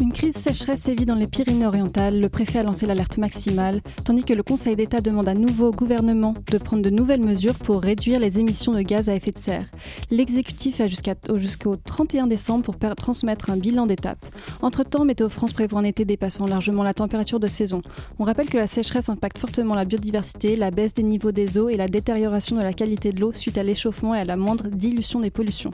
Une crise sécheresse sévit dans les Pyrénées-Orientales. Le préfet a lancé l'alerte maximale, tandis que le Conseil d'État demande à nouveau au gouvernement de prendre de nouvelles mesures pour réduire les émissions de gaz à effet de serre. L'exécutif a jusqu'au 31 décembre pour transmettre un bilan d'étape. Entre-temps, Météo France prévoit un été dépassant largement la température de saison. On rappelle que la sécheresse impacte fortement la biodiversité, la baisse des niveaux des eaux et la détérioration de la qualité de l'eau suite à l'échauffement et à la moindre dilution des pollutions.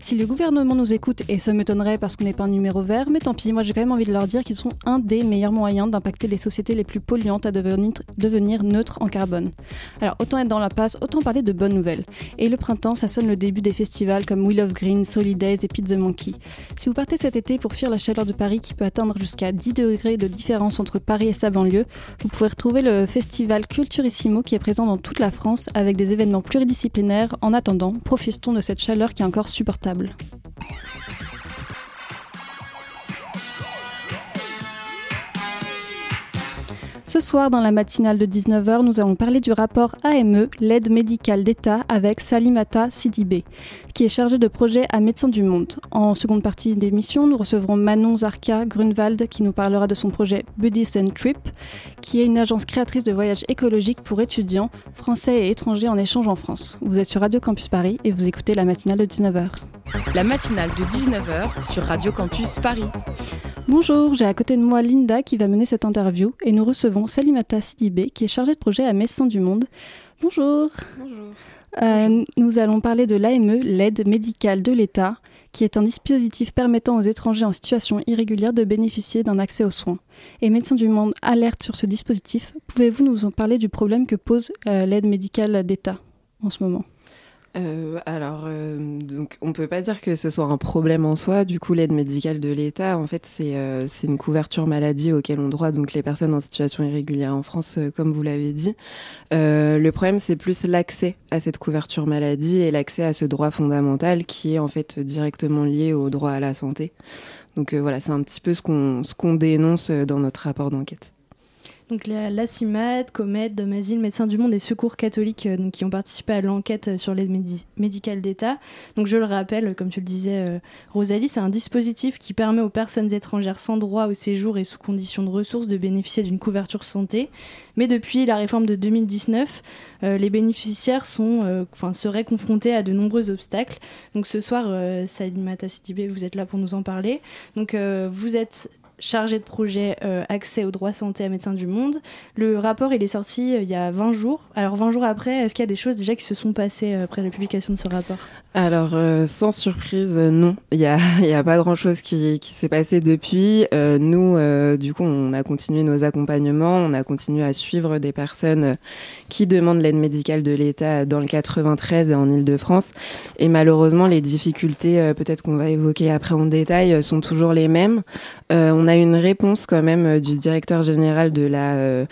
Si le gouvernement nous écoute, et ça m'étonnerait parce qu'on n'est pas un numéro vert, mais tant pis, moi j'ai quand même envie de leur dire qu'ils sont un des meilleurs moyens d'impacter les sociétés les plus polluantes à devenir, devenir neutres en carbone. Alors autant être dans la passe, autant parler de bonnes nouvelles. Et le printemps, ça sonne le début des festivals comme Wheel of Green, Solidays et Pizza Monkey. Si vous partez cet été pour fuir la chaleur de Paris qui peut atteindre jusqu'à 10 degrés de différence entre Paris et sa banlieue, vous pouvez retrouver le festival Culturissimo qui est présent dans toute la France avec des événements pluridisciplinaires. En attendant, profitons de cette chaleur qui est encore supportable. Ce soir, dans la matinale de 19h, nous allons parler du rapport AME, l'aide médicale d'État, avec Salimata Sidibé, qui est chargé de projet à Médecins du Monde. En seconde partie d'émission, nous recevrons Manon Zarka Grunwald, qui nous parlera de son projet Buddhist Trip, qui est une agence créatrice de voyages écologiques pour étudiants français et étrangers en échange en France. Vous êtes sur Radio Campus Paris et vous écoutez la matinale de 19h. La matinale de 19h sur Radio Campus Paris. Bonjour, j'ai à côté de moi Linda qui va mener cette interview et nous recevons Salimata Sidibé qui est chargée de projet à Médecins du Monde. Bonjour. Bonjour. Euh, nous allons parler de l'AME, l'aide médicale de l'État, qui est un dispositif permettant aux étrangers en situation irrégulière de bénéficier d'un accès aux soins. Et Médecins du Monde alerte sur ce dispositif. Pouvez-vous nous en parler du problème que pose euh, l'aide médicale d'État en ce moment? Euh, alors, euh, donc, on peut pas dire que ce soit un problème en soi. Du coup, l'aide médicale de l'État, en fait, c'est euh, une couverture maladie auquel ont droit donc les personnes en situation irrégulière en France, euh, comme vous l'avez dit. Le problème, c'est plus l'accès à cette couverture maladie et l'accès à ce droit fondamental qui est en fait directement lié au droit à la santé. Donc voilà, c'est un petit peu ce qu'on ce qu'on dénonce dans notre rapport d'enquête. Donc la, la CIMAD, Comet, Domazil, Médecins du Monde et Secours catholiques euh, qui ont participé à l'enquête euh, sur l'aide médi médicale d'État. Donc je le rappelle, comme tu le disais euh, Rosalie, c'est un dispositif qui permet aux personnes étrangères sans droit au séjour et sous conditions de ressources de bénéficier d'une couverture santé. Mais depuis la réforme de 2019, euh, les bénéficiaires sont, euh, seraient confrontés à de nombreux obstacles. Donc ce soir, euh, Salimata Sidibé, vous êtes là pour nous en parler. Donc euh, vous êtes chargé de projet euh, accès aux droits santé à médecins du monde. Le rapport, il est sorti euh, il y a 20 jours. Alors 20 jours après, est-ce qu'il y a des choses déjà qui se sont passées euh, après la publication de ce rapport? Alors, sans surprise, non. Il n'y a, a pas grand-chose qui, s'est passé depuis. Nous, du coup, on a continué nos accompagnements, on a continué à suivre des personnes qui demandent l'aide médicale de l'État dans le 93 et en Ile-de-France. Et malheureusement, les difficultés, peut-être qu'on va évoquer après en détail, sont toujours les mêmes. On a une réponse quand même euh, du directeur général de la euh,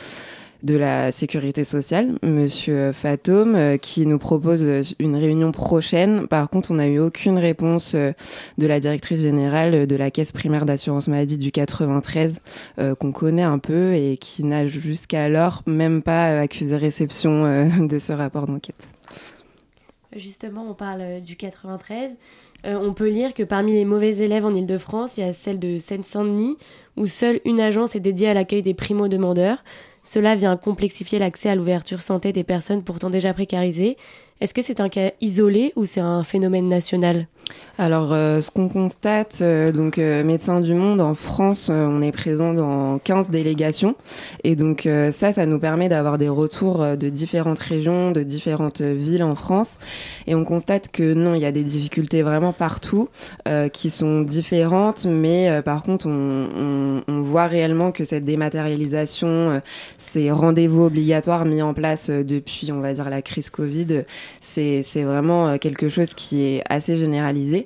de la sécurité sociale, Monsieur Fatome, euh, qui nous propose euh, une réunion prochaine. Par contre, on n'a eu aucune réponse de la directrice générale de la caisse primaire d'assurance maladie du 93, euh, qu'on connaît un peu et qui n'a jusqu'alors même pas accusé réception de ce rapport d'enquête. Justement, on parle du 93. Euh, on peut lire que parmi les mauvais élèves en Ile-de-France, il y a celle de Seine-Saint-Denis, où seule une agence est dédiée à l'accueil des primo-demandeurs. Cela vient complexifier l'accès à l'ouverture santé des personnes pourtant déjà précarisées. Est-ce que c'est un cas isolé ou c'est un phénomène national? Alors, euh, ce qu'on constate, euh, donc euh, Médecins du Monde, en France, euh, on est présent dans 15 délégations. Et donc euh, ça, ça nous permet d'avoir des retours de différentes régions, de différentes villes en France. Et on constate que non, il y a des difficultés vraiment partout qui sont différentes. Mais par contre, on, on, voit réellement que cette dématérialisation, ces rendez-vous obligatoires mis en place depuis, on va dire, la crise Covid, c'est vraiment quelque chose qui est assez généralisé.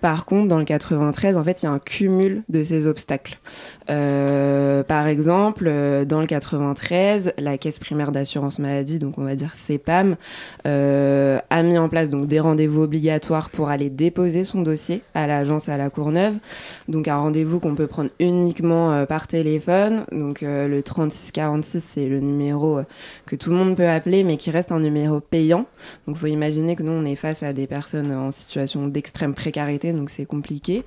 Par contre, dans le 93, en fait, il y a un cumul de ces obstacles. Euh, par exemple, euh, dans le 93, la caisse primaire d'assurance maladie, donc on va dire CEPAM, euh, a mis en place des rendez-vous obligatoires pour aller déposer son dossier à l'agence à la Courneuve. Donc un rendez-vous qu'on peut prendre uniquement par téléphone. Donc le 3646, c'est le numéro que tout le monde peut appeler, mais qui reste un numéro payant. Donc faut imaginer que nous on est face à des personnes en situation d'extrême précarité, donc c'est compliqué.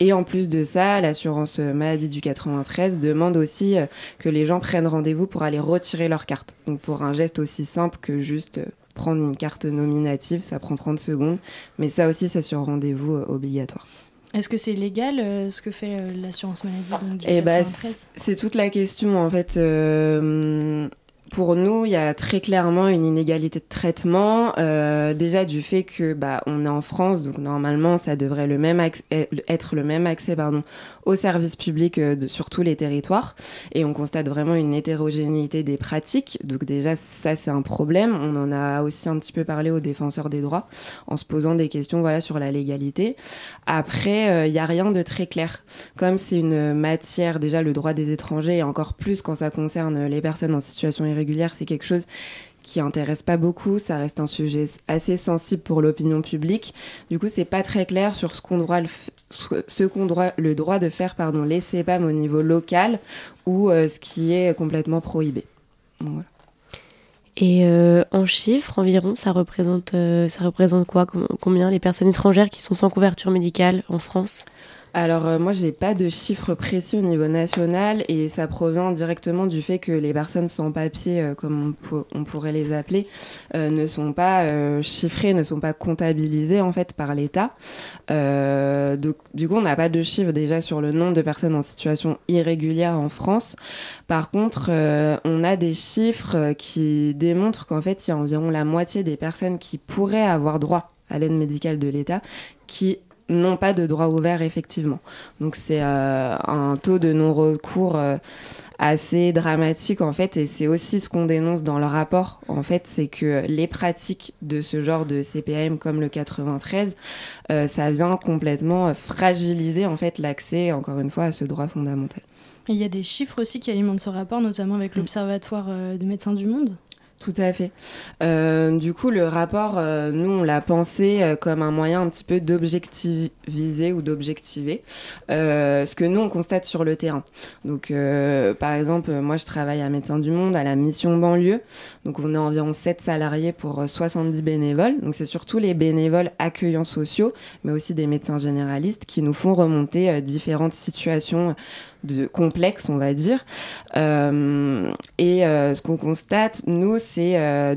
Et en plus de ça, l'assurance maladie du 93 demande aussi euh, que les gens prennent rendez-vous pour aller retirer leur carte. Donc pour un geste aussi simple que juste euh, prendre une carte nominative, ça prend 30 secondes. Mais ça aussi, c'est sur rendez-vous euh, obligatoire. Est-ce que c'est légal euh, ce que fait euh, l'assurance maladie donc, du Eh 93 C'est toute la question en fait. euh, pour nous, il y a très clairement une inégalité de traitement. euh, déjà du fait que bah on est en France, donc normalement ça devrait le même acc- être le même accès pardon aux services publics euh, sur tous les territoires. Et on constate vraiment une hétérogénéité des pratiques. Donc déjà ça c'est un problème. On en a aussi un petit peu parlé aux défenseurs des droits en se posant des questions voilà sur la légalité. Après, euh, il y a rien de très clair comme c'est une matière, déjà le droit des étrangers, et encore plus quand ça concerne les personnes en situation irrégulière, c'est quelque chose qui intéresse pas beaucoup, ça reste un sujet assez sensible pour l'opinion publique. Du coup, c'est pas très clair sur ce qu'on doit le, ce qu'on doit le droit de faire pardon, les CEPAM au niveau local ou euh, ce qui est complètement prohibé. Et euh, en chiffres environ, ça représente, euh, ça représente quoi? Com- Combien les personnes étrangères qui sont sans couverture médicale en France? Alors euh, moi j'ai pas de chiffres précis au niveau national et ça provient directement du fait que les personnes sans papier, euh, comme on, pour- on pourrait les appeler, euh, ne sont pas euh, chiffrées, ne sont pas comptabilisées en fait par l'État. Euh, du coup on n'a pas de chiffres déjà sur le nombre de personnes en situation irrégulière en France. Par contre euh, on a des chiffres qui démontrent qu'en fait il y a environ la moitié des personnes qui pourraient avoir droit à l'aide médicale de l'État qui n'ont pas de droit ouvert effectivement. Donc c'est euh, un taux de non-recours euh, assez dramatique en fait et c'est aussi ce qu'on dénonce dans le rapport en fait c'est que les pratiques de ce genre de CPAM comme le 93 euh, ça vient complètement fragiliser en fait l'accès encore une fois à ce droit fondamental. Et il y a des chiffres aussi qui alimentent ce rapport, notamment avec Mm. l'Observatoire de médecins du monde? Tout à fait. Euh, du coup, le rapport, euh, nous, on l'a pensé euh, comme un moyen un petit peu d'objectiviser ou d'objectiver ce que nous, on constate sur le terrain. Donc, par exemple, moi, je travaille à Médecins du Monde, à la mission banlieue. Donc, on est environ 7 salariés pour euh, 70 bénévoles. Donc, c'est surtout les bénévoles accueillants sociaux, mais aussi des médecins généralistes qui nous font remonter différentes situations de complexes, on va dire. Euh, et euh, ce qu'on constate, nous, c'est euh,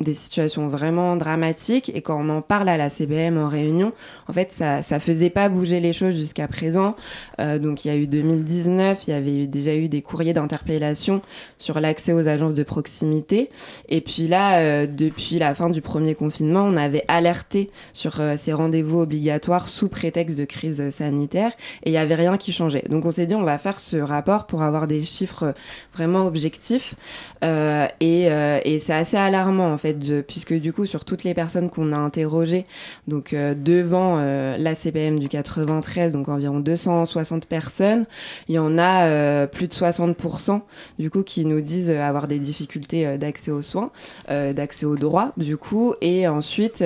des situations vraiment dramatiques. Et quand on en parle à la CBM en réunion, en fait, ça, ça faisait pas bouger les choses jusqu'à présent. Euh, donc, il y a eu 2019, il y avait eu, déjà eu des courriers d'interpellation sur l'accès aux agences de proximité. Et puis là, euh, depuis la fin du premier confinement, on avait alerté sur euh, ces rendez-vous obligatoires sous prétexte de crise sanitaire et il n'y avait rien qui changeait. Donc on s'est dit on va faire ce rapport pour avoir des chiffres vraiment objectifs Euh, et, euh, et c'est assez alarmant en fait puisque du coup sur toutes les personnes qu'on a interrogées donc euh, devant la CPM du 93 donc environ 260 personnes il y en a plus de 60% du coup qui nous disent avoir des difficultés d'accès aux soins d'accès aux droits du coup et ensuite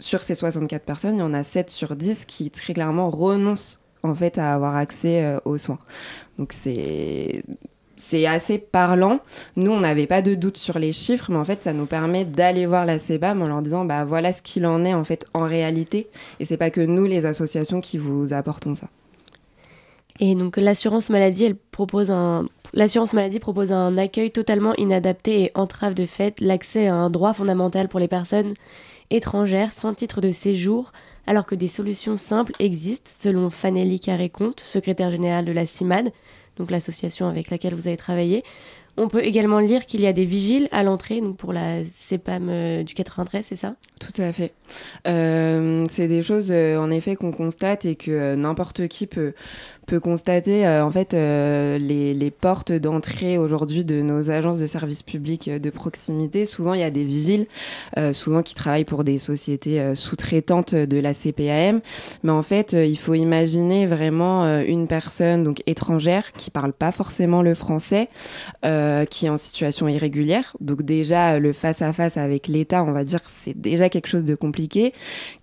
sur ces 64 personnes, il y en a 7 sur 10 qui très clairement renoncent en fait à avoir accès aux soins. Donc c'est c'est assez parlant. Nous, on n'avait pas de doute sur les chiffres, mais en fait, ça nous permet d'aller voir la CEBAM en leur disant, bah voilà ce qu'il en est en fait en réalité. Et c'est pas que nous, les associations, qui vous apportons ça. Et donc l'assurance maladie, elle propose un L'assurance maladie propose un accueil totalement inadapté et entrave de fait l'accès à un droit fondamental pour les personnes étrangères sans titre de séjour, alors que des solutions simples existent, selon Fanelli Carré-Comte, secrétaire générale de la CIMAD, donc l'association avec laquelle vous avez travaillé. On peut également lire qu'il y a des vigiles à l'entrée, donc pour la CEPAM euh, du 93, c'est ça? Tout à fait. Euh, c'est des choses, euh, en effet, qu'on constate et que n'importe qui peut, peut constater euh, en fait euh, les, les, portes d'entrée aujourd'hui de nos agences de services publics de proximité. Souvent, il y a des vigiles, euh, souvent qui travaillent pour des sociétés sous-traitantes de la CPAM. Mais en fait, il faut imaginer vraiment une personne donc étrangère qui parle pas forcément le français, qui est en situation irrégulière. Donc déjà, le face-à-face -face avec l'État, on va dire, c'est déjà quelque chose de compliqué,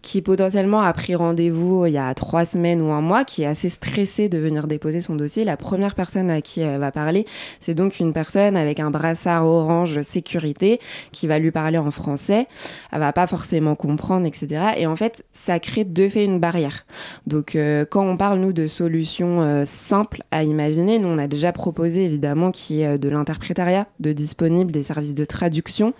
qui potentiellement a pris rendez-vous il y a trois semaines ou un mois, qui est assez stressé venir déposer son dossier. La première personne à qui elle va parler, c'est donc une personne avec un brassard orange sécurité qui va lui parler en français. Elle va pas forcément comprendre, etc. Et en fait, ça crée de fait une barrière. Donc, euh, quand on parle, nous, de solutions euh, simples à imaginer, nous, on a déjà proposé, évidemment, qui est euh, de l'interprétariat, de disponible, des services de traduction,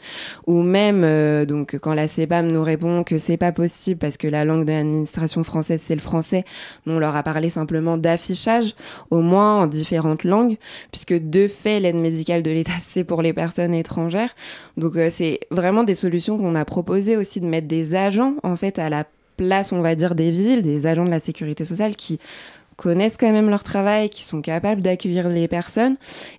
ou même, donc, quand la CEPAM nous répond que c'est pas possible parce que la langue de l'administration française, c'est le français, on leur a parlé simplement au moins en différentes langues, puisque de fait, l'aide médicale de l'État, c'est pour les personnes étrangères. Donc, euh, c'est vraiment des solutions qu'on a proposées aussi de mettre des agents, en fait, à la place, on va dire, des villes, des agents de la sécurité sociale qui connaissent quand même leur travail, qui sont capables d'accueillir les personnes.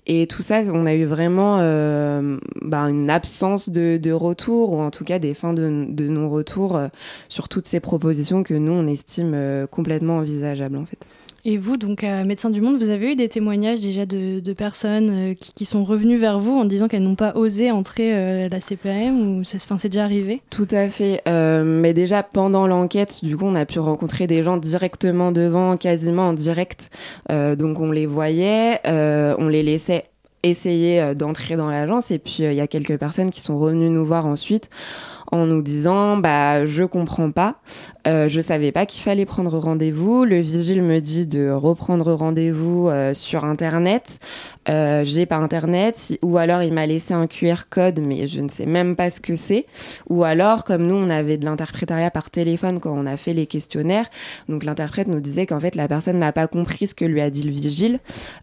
Et tout ça, on a eu vraiment euh, bah, une absence de, retour, ou en tout cas des fins de, non-retour euh, sur toutes ces propositions que nous, on estime complètement envisageables en fait. Et vous, donc à Médecins du Monde, vous avez eu des témoignages déjà de, personnes euh, qui, sont revenues vers vous en disant qu'elles n'ont pas osé entrer euh, à la CPAM ou c'est déjà arrivé? Tout à fait. Euh, mais déjà pendant l'enquête, du coup, on a pu rencontrer des gens directement devant, quasiment en direct. Euh, donc on les voyait, euh, on les laissait essayer d'entrer dans l'agence et puis il y a quelques personnes qui sont revenues nous voir ensuite en nous disant bah je comprends pas, euh, je savais pas qu'il fallait prendre rendez-vous. Le vigile me dit de reprendre rendez-vous euh, sur internet. Euh, j'ai pas internet ou alors il m'a laissé un QR code mais je ne sais même pas ce que c'est ou alors comme nous on avait de l'interprétariat par téléphone quand on a fait les questionnaires donc l'interprète nous disait qu'en fait la personne n'a pas compris ce que lui a dit le vigile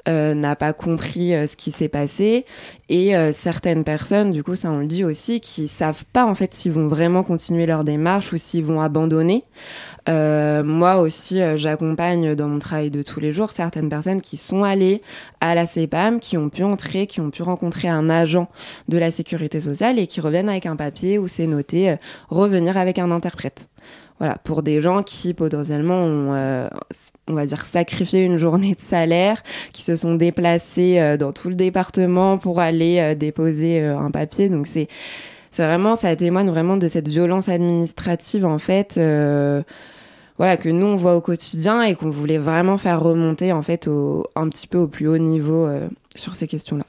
euh, n'a pas compris euh, ce qui s'est passé et certaines personnes du coup ça on le dit aussi qui savent pas en fait s'ils vont vraiment continuer leur démarche ou s'ils vont abandonner euh, moi aussi, euh, j'accompagne dans mon travail de tous les jours certaines personnes qui sont allées à la CEPAM, qui ont pu entrer, qui ont pu rencontrer un agent de la sécurité sociale et qui reviennent avec un papier où c'est noté euh, revenir avec un interprète. Voilà, pour des gens qui potentiellement ont, on va dire, sacrifié une journée de salaire, qui se sont déplacés dans tout le département pour aller déposer un papier. Donc c'est, c'est vraiment, ça témoigne vraiment de cette violence administrative en fait. Euh, voilà que nous on voit au quotidien et qu'on voulait vraiment faire remonter en fait au, un petit peu au plus haut niveau euh, sur ces questions-là.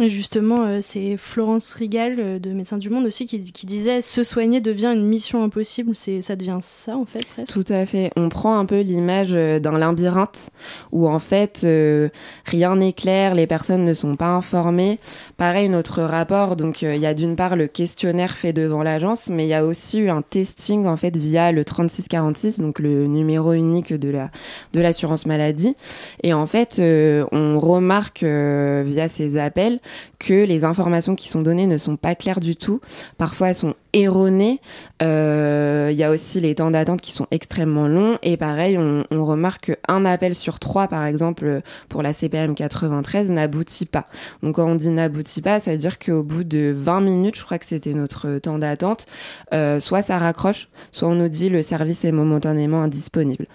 Et justement, euh, c'est Florence Rigal euh, de Médecins du Monde aussi qui, qui, disait se soigner devient une mission impossible. C'est ça devient ça en fait presque. Tout à fait. On prend un peu l'image euh, d'un labyrinthe où en fait euh, rien n'est clair, les personnes ne sont pas informées. Pareil, notre rapport. Donc il y a d'une part le questionnaire fait devant l'agence, mais il y a aussi eu un testing en fait via le 3646, donc le numéro unique de la de l'assurance maladie. Et en fait, on remarque via ces appels que les informations qui sont données ne sont pas claires du tout. Parfois, elles sont erronées. Il euh, y a aussi les temps d'attente qui sont extrêmement longs. Et pareil, on, remarque qu'un appel sur trois, par exemple, pour la CPM 93, n'aboutit pas. Donc, quand on dit n'aboutit pas, ça veut dire qu'au bout de 20 minutes, je crois que c'était notre temps d'attente, euh, soit ça raccroche, soit on nous dit le service est momentanément indisponible.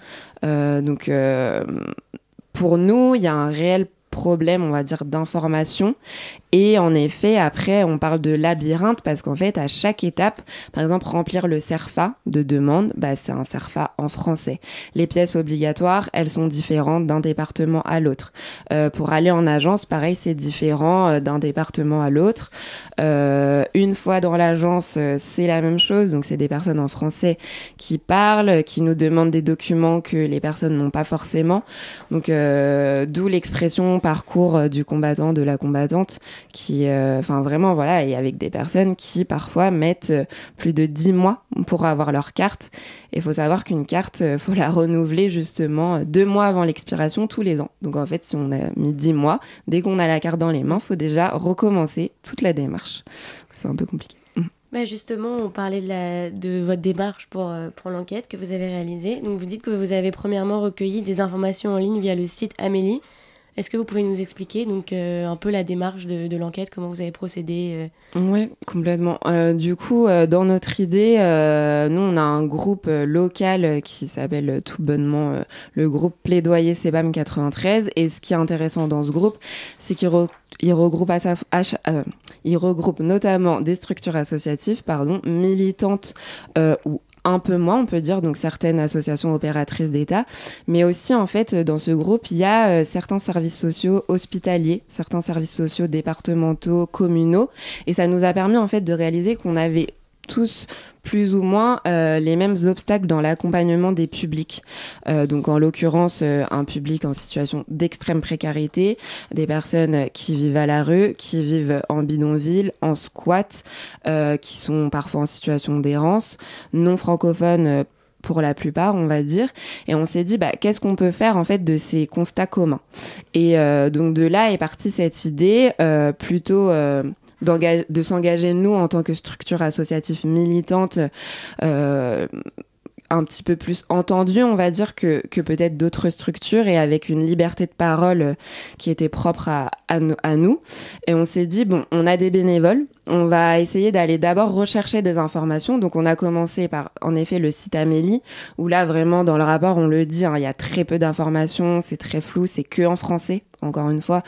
Euh, donc, pour nous, il y a un réel problème, on va dire, d'information. Et en effet, après, on parle de labyrinthe parce qu'en fait, à chaque étape, par exemple, remplir le CERFA de demande, bah, c'est un CERFA en français. Les pièces obligatoires, elles sont différentes d'un département à l'autre. Euh, pour aller en agence, pareil, c'est différent euh, d'un département à l'autre. Euh, une fois dans l'agence, euh, c'est la même chose. Donc, c'est des personnes en français qui parlent, qui nous demandent des documents que les personnes n'ont pas forcément. Donc, euh, d'où l'expression parcours du combattant, de la combattante qui, euh, enfin vraiment voilà, et avec des personnes qui parfois mettent euh, plus de 10 mois pour avoir leur carte. Il faut savoir qu'une carte, euh, faut la renouveler justement deux mois avant l'expiration tous les ans. Donc en fait, si on a mis 10 mois, dès qu'on a la carte dans les mains, faut déjà recommencer toute la démarche. C'est un peu compliqué. bah justement, on parlait de, votre démarche pour, pour l'enquête que vous avez réalisée. Donc vous dites que vous avez premièrement recueilli des informations en ligne via le site Amélie. Est-ce que vous pouvez nous expliquer donc euh, un peu la démarche de, l'enquête, comment vous avez procédé euh Oui, complètement. Euh, du coup, dans notre idée, nous on a un groupe local qui s'appelle tout bonnement le groupe Plaidoyer Sebam 93. Et ce qui est intéressant dans ce groupe, c'est qu'il il regroupe, regroupe notamment des structures associatives pardon, militantes ou un peu moins, on peut dire, donc certaines associations opératrices d'État, mais aussi en fait dans ce groupe il y a euh, certains services sociaux hospitaliers, certains services sociaux départementaux, communaux, et ça nous a permis en fait de réaliser qu'on avait tous plus ou moins euh, les mêmes obstacles dans l'accompagnement des publics. Euh, donc en l'occurrence, euh, un public en situation d'extrême précarité, des personnes qui vivent à la rue, qui vivent en bidonville, en squat, qui sont parfois en situation d'errance, non francophones pour la plupart, on va dire. Et on s'est dit, bah, qu'est-ce qu'on peut faire en fait de ces constats communs? Et donc de là est partie cette idée plutôt de s'engager nous en tant que structure associative militante euh, un petit peu plus entendue, on va dire, que, que peut-être d'autres structures et avec une liberté de parole qui était propre à, à, à nous. Et on s'est dit, bon, on a des bénévoles, on va essayer d'aller d'abord rechercher des informations. Donc on a commencé par en effet le site Amélie, où là vraiment dans le rapport on le dit, hein, il y a très peu d'informations, c'est très flou, c'est que en français, encore une fois,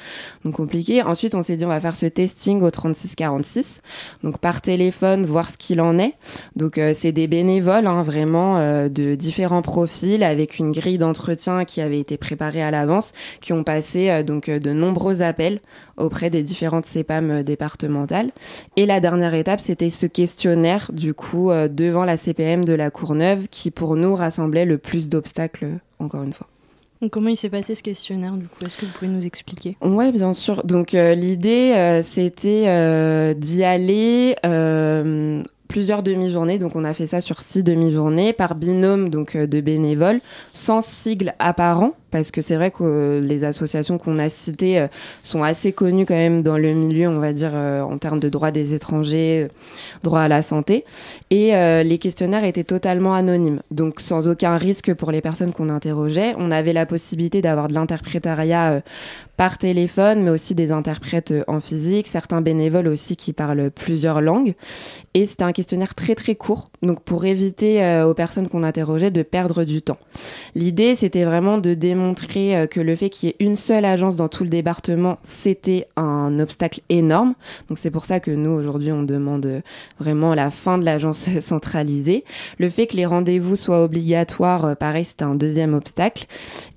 donc compliqué. Ensuite on s'est dit on va faire ce testing au 3646, donc par téléphone, voir ce qu'il en est. Donc euh, c'est des bénévoles, hein, vraiment euh, de différents profils, avec une grille d'entretien qui avait été préparée à l'avance, qui ont passé euh, donc de nombreux appels auprès des différentes CEPAM départementales. Et la dernière étape, c'était ce questionnaire, du coup, euh, devant la CPM de la Courneuve, qui pour nous rassemblait le plus d'obstacles, encore une fois. Comment il s'est passé ce questionnaire, du coup? Est-ce que vous pouvez nous expliquer? Oui, bien sûr. Donc, euh, l'idée, euh, c'était d'y aller plusieurs demi-journées. Donc, on a fait ça sur six demi-journées par binôme donc de bénévoles, sans sigle apparent parce que c'est vrai que les associations qu'on a citées euh, sont assez connues quand même dans le milieu, on va dire, euh, en termes de droits des étrangers, droit à la santé. Et euh, les questionnaires étaient totalement anonymes, donc sans aucun risque pour les personnes qu'on interrogeait. On avait la possibilité d'avoir de l'interprétariat par téléphone, mais aussi des interprètes en physique, certains bénévoles aussi qui parlent plusieurs langues. Et c'était un questionnaire très très court, donc pour éviter aux personnes qu'on interrogeait de perdre du temps. L'idée, c'était vraiment de démontrer montrer euh, que le fait qu'il y ait une seule agence dans tout le département, c'était un obstacle énorme. Donc c'est pour ça que nous, aujourd'hui, on demande euh, vraiment la fin de l'agence centralisée. Le fait que les rendez-vous soient obligatoires, euh, pareil, c'était un deuxième obstacle.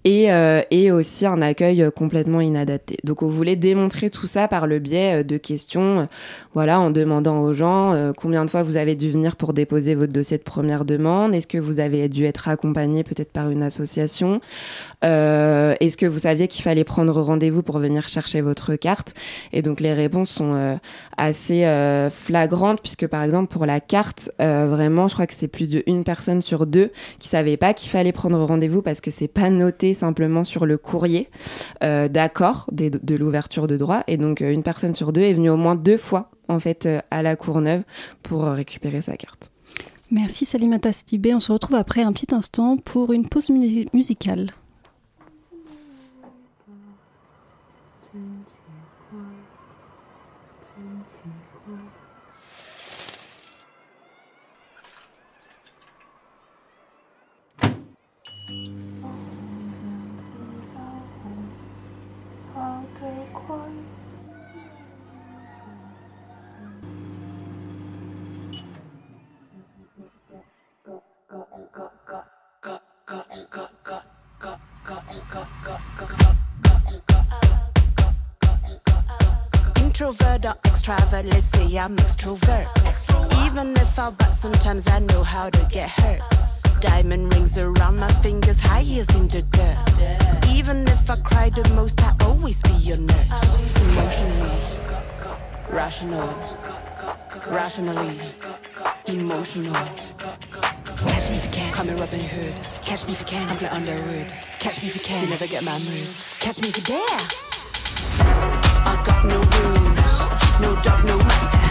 Et, et aussi un accueil complètement inadapté. Donc on voulait démontrer tout ça par le biais de questions, voilà, en demandant aux gens combien de fois vous avez dû venir pour déposer votre dossier de première demande, est-ce que vous avez dû être accompagné peut-être par une association, euh, est-ce que vous saviez qu'il fallait prendre rendez-vous pour venir chercher votre carte? Et donc les réponses sont euh, assez euh, flagrantes puisque par exemple pour la carte, vraiment, je crois que c'est plus d'une personne sur deux qui savait pas qu'il fallait prendre rendez-vous parce que c'est pas noté simplement sur le courrier d'accord de l'ouverture de droit. Et donc une personne sur deux est venue au moins deux fois en fait à la Courneuve pour récupérer sa carte. Merci Salimata Stibé. On se retrouve après un petit instant pour une pause musicale. I'm extrovert. Even if I but sometimes I know how to get hurt. Diamond rings around my fingers, high heels in the dirt. Even if I cry the most, I always be your nurse. Emotionally, rational, rationally, emotional. Catch me if you can, call me Robin Hood. Catch me if you can, I'm under Underwood. Catch me if you can, you never get my mood. Catch me if you dare. I got no rules, no dog, no master.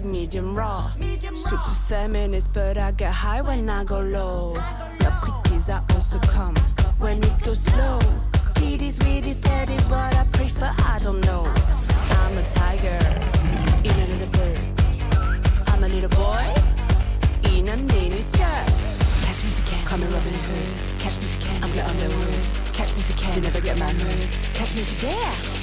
Medium raw. Super feminist, but I get high when I go low. Love quickies, I also come when it goes slow. Kitties, weedies, teddies, what I prefer, I don't know. I'm a tiger in a little bird. I'm a little boy in a mini skirt. Catch me if you can, call me Robin Hood. Catch me if you can, I'm the underwood. Catch me if you can, you never get my mood. Catch me if you dare.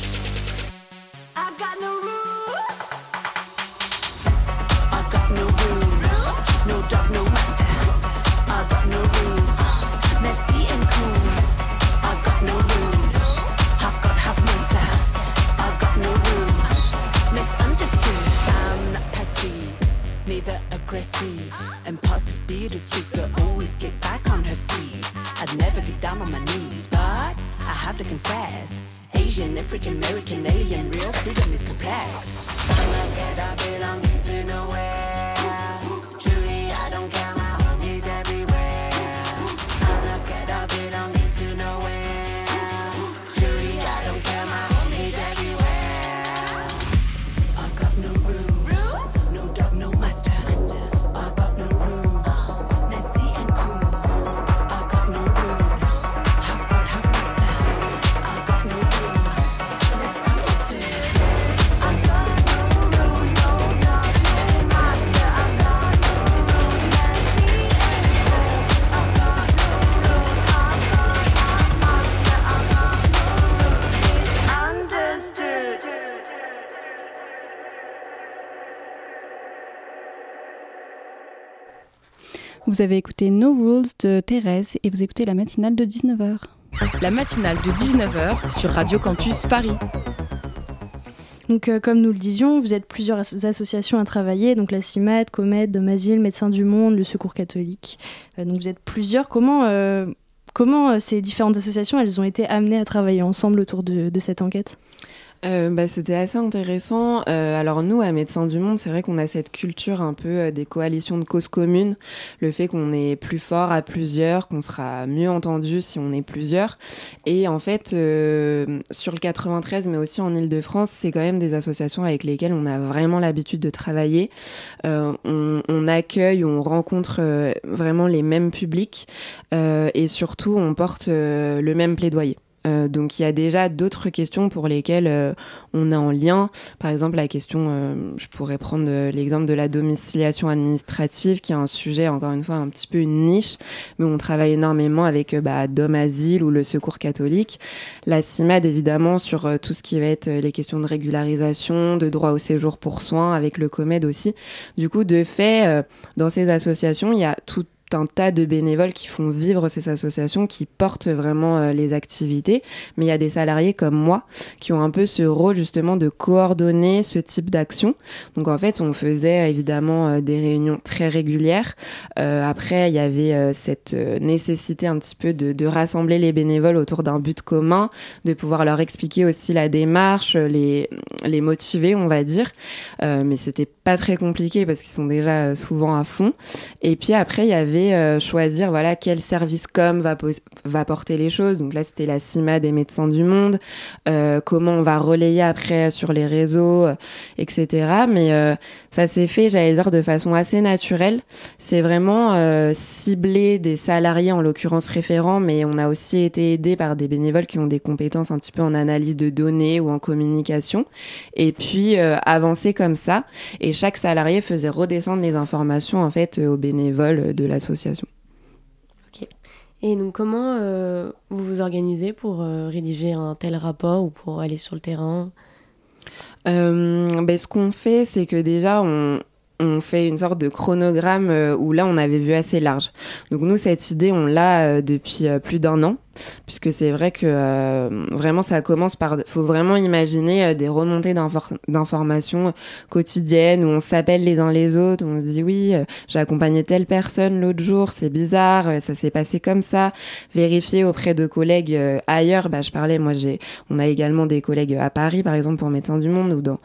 Vous avez écouté No Rules de Thérèse et vous écoutez la matinale de 19h. La matinale de 19h sur Radio Campus Paris. Donc, euh, comme nous le disions, vous êtes plusieurs as- associations à travailler, donc la CIMAD, Comed, Domazil, Médecins du Monde, le Secours catholique. Euh, donc, vous êtes plusieurs. Comment, euh, comment euh, ces différentes associations, elles ont été amenées à travailler ensemble autour de, de cette enquête? Euh, bah, C'était assez intéressant. Euh, alors nous, à Médecins du Monde, c'est vrai qu'on a cette culture un peu euh, des coalitions de causes communes, le fait qu'on est plus fort à plusieurs, qu'on sera mieux entendu si on est plusieurs. Et en fait, euh, sur le 93, mais aussi en Ile-de-France, c'est quand même des associations avec lesquelles on a vraiment l'habitude de travailler. On, accueille, on rencontre vraiment les mêmes publics et surtout, on porte le même plaidoyer. Euh, donc il y a déjà d'autres questions pour lesquelles euh, on est en lien. Par exemple, la question, euh, je pourrais prendre l'exemple de la domiciliation administrative, qui est un sujet, encore une fois, un petit peu une niche, mais on travaille énormément avec bah, Dom Asile ou le Secours catholique. La CIMAD, évidemment, sur tout ce qui va être les questions de régularisation, de droit au séjour pour soins, avec le COMED aussi. Du coup, de fait, dans ces associations, il y a tout un tas de bénévoles qui font vivre ces associations, qui portent vraiment euh, les activités. Mais il y a des salariés comme moi qui ont un peu ce rôle justement de coordonner ce type d'action. Donc en fait, on faisait évidemment euh, des réunions très régulières. Euh, après, il y avait cette nécessité un petit peu de, de rassembler les bénévoles autour d'un but commun, de pouvoir leur expliquer aussi la démarche, les, les motiver, on va dire. Mais c'était pas très compliqué parce qu'ils sont déjà souvent à fond. Et puis après, il y avait euh, choisir voilà quel service com va, va porter les choses. Donc là, c'était la CIMA des médecins du monde. Euh, comment on va relayer après sur les réseaux, euh, etc. Mais ça s'est fait, j'allais dire, de façon assez naturelle. C'est vraiment ciblé des salariés, en l'occurrence référents, mais on a aussi été aidé par des bénévoles qui ont des compétences un petit peu en analyse de données ou en communication. Et puis avancer comme ça. Et chaque salarié faisait redescendre les informations en fait aux bénévoles de l'association. Et donc, comment euh, vous vous organisez pour euh, rédiger un tel rapport ou pour aller sur le terrain? Euh, ben, ce qu'on fait, c'est que déjà, on, on fait une sorte de chronogramme euh, où là, on avait vu assez large. Donc nous, cette idée, on l'a euh, depuis euh, plus d'un an, puisque c'est vrai que euh, vraiment, ça commence par... faut vraiment imaginer des remontées d'infor- d'informations quotidiennes où on s'appelle les uns les autres, on se dit oui, j'ai accompagné telle personne l'autre jour, c'est bizarre, ça s'est passé comme ça. Vérifier auprès de collègues ailleurs, bah, je parlais, moi, j'ai, on a également des collègues à Paris, par exemple, pour Médecins du Monde, ou dans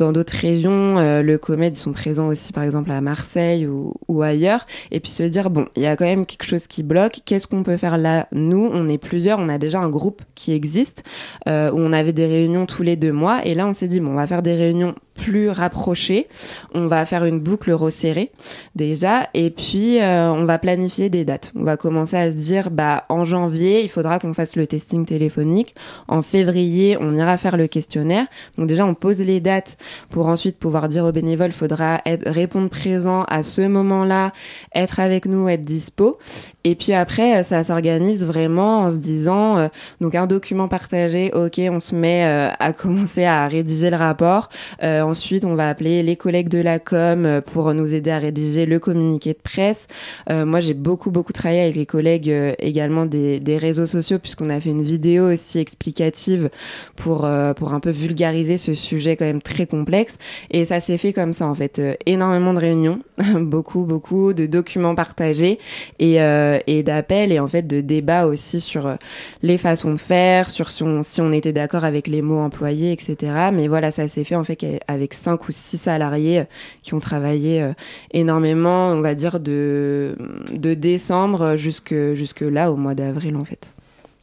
dans d'autres régions, euh, le COMED, ils sont présents aussi, par exemple, à Marseille ou, ailleurs. Et puis se dire, bon, il y a quand même quelque chose qui bloque. Qu'est-ce qu'on peut faire là? Nous, on est plusieurs, on a déjà un groupe qui existe, euh, où on avait des réunions tous les deux mois. Et là, on s'est dit, bon, on va faire des réunions plus rapprochés. On va faire une boucle resserrée déjà, et puis euh, on va planifier des dates. On va commencer à se dire, bah en janvier, il faudra qu'on fasse le testing téléphonique. En février, on ira faire le questionnaire. Donc déjà, on pose les dates pour ensuite pouvoir dire aux bénévoles, faudra être, répondre présent à ce moment-là, être avec nous, être dispo. Et puis après, ça s'organise vraiment en se disant, euh, donc un document partagé, ok, on se met euh, à commencer à rédiger le rapport. Euh, ensuite, on va appeler les collègues de la com euh, pour nous aider à rédiger le communiqué de presse. Euh, moi, j'ai beaucoup, beaucoup travaillé avec les collègues euh, également des, des réseaux sociaux puisqu'on a fait une vidéo aussi explicative pour, pour un peu vulgariser ce sujet quand même très complexe. Et ça s'est fait comme ça, en fait. Énormément de réunions, beaucoup, beaucoup de documents partagés et, euh, et d'appels et en fait de débats aussi sur euh, les façons de faire, sur si on, était d'accord avec les mots employés, etc. Mais voilà, ça s'est fait en fait avec cinq ou six salariés euh, qui ont travaillé euh, énormément, on va dire de, de décembre jusque, jusque là, au mois d'avril en fait.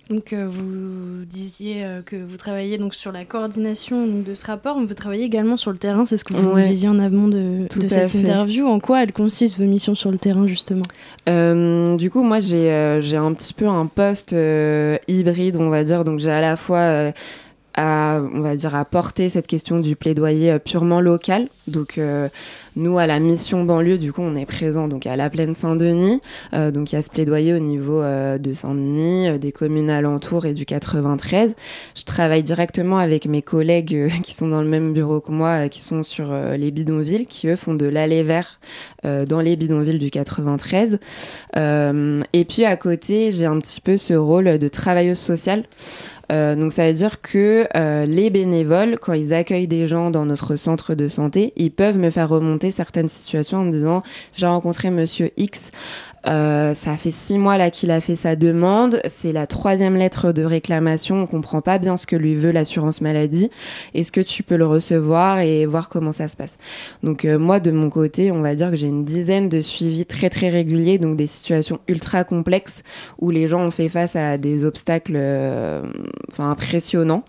Donc euh, vous disiez euh, que vous travaillez donc sur la coordination donc, de ce rapport, mais vous travaillez également sur le terrain, c'est ce que vous Ouais. disiez en amont de, cette fait. interview. En quoi elle consiste vos missions sur le terrain justement? Euh, du coup, moi, j'ai j'ai un petit peu un poste hybride, on va dire. Donc, j'ai à la fois à, on va dire, à porter cette question du plaidoyer euh, purement local. Donc, euh, nous, à la mission banlieue, du coup, on est présent donc à la plaine Saint-Denis. Euh, donc, il y a ce plaidoyer au niveau euh, de Saint-Denis, euh, des communes alentours et du 93. Je travaille directement avec mes collègues euh, qui sont dans le même bureau que moi, qui sont sur les bidonvilles, qui eux font de l'aller vert dans les bidonvilles du 93. Euh, et puis à côté, j'ai un petit peu ce rôle de travailleuse sociale. Euh, donc ça veut dire que euh, les bénévoles, quand ils accueillent des gens dans notre centre de santé, ils peuvent me faire remonter certaines situations en me disant j'ai rencontré Monsieur X. Euh, ça fait six mois là qu'il a fait sa demande. C'est la troisième lettre de réclamation. On comprend pas bien ce que lui veut l'assurance maladie. Est-ce que tu peux le recevoir et voir comment ça se passe? Donc euh, moi de mon côté, on va dire que j'ai une dizaine de suivis très très réguliers, donc des situations ultra complexes où les gens ont fait face à des obstacles, euh, impressionnants.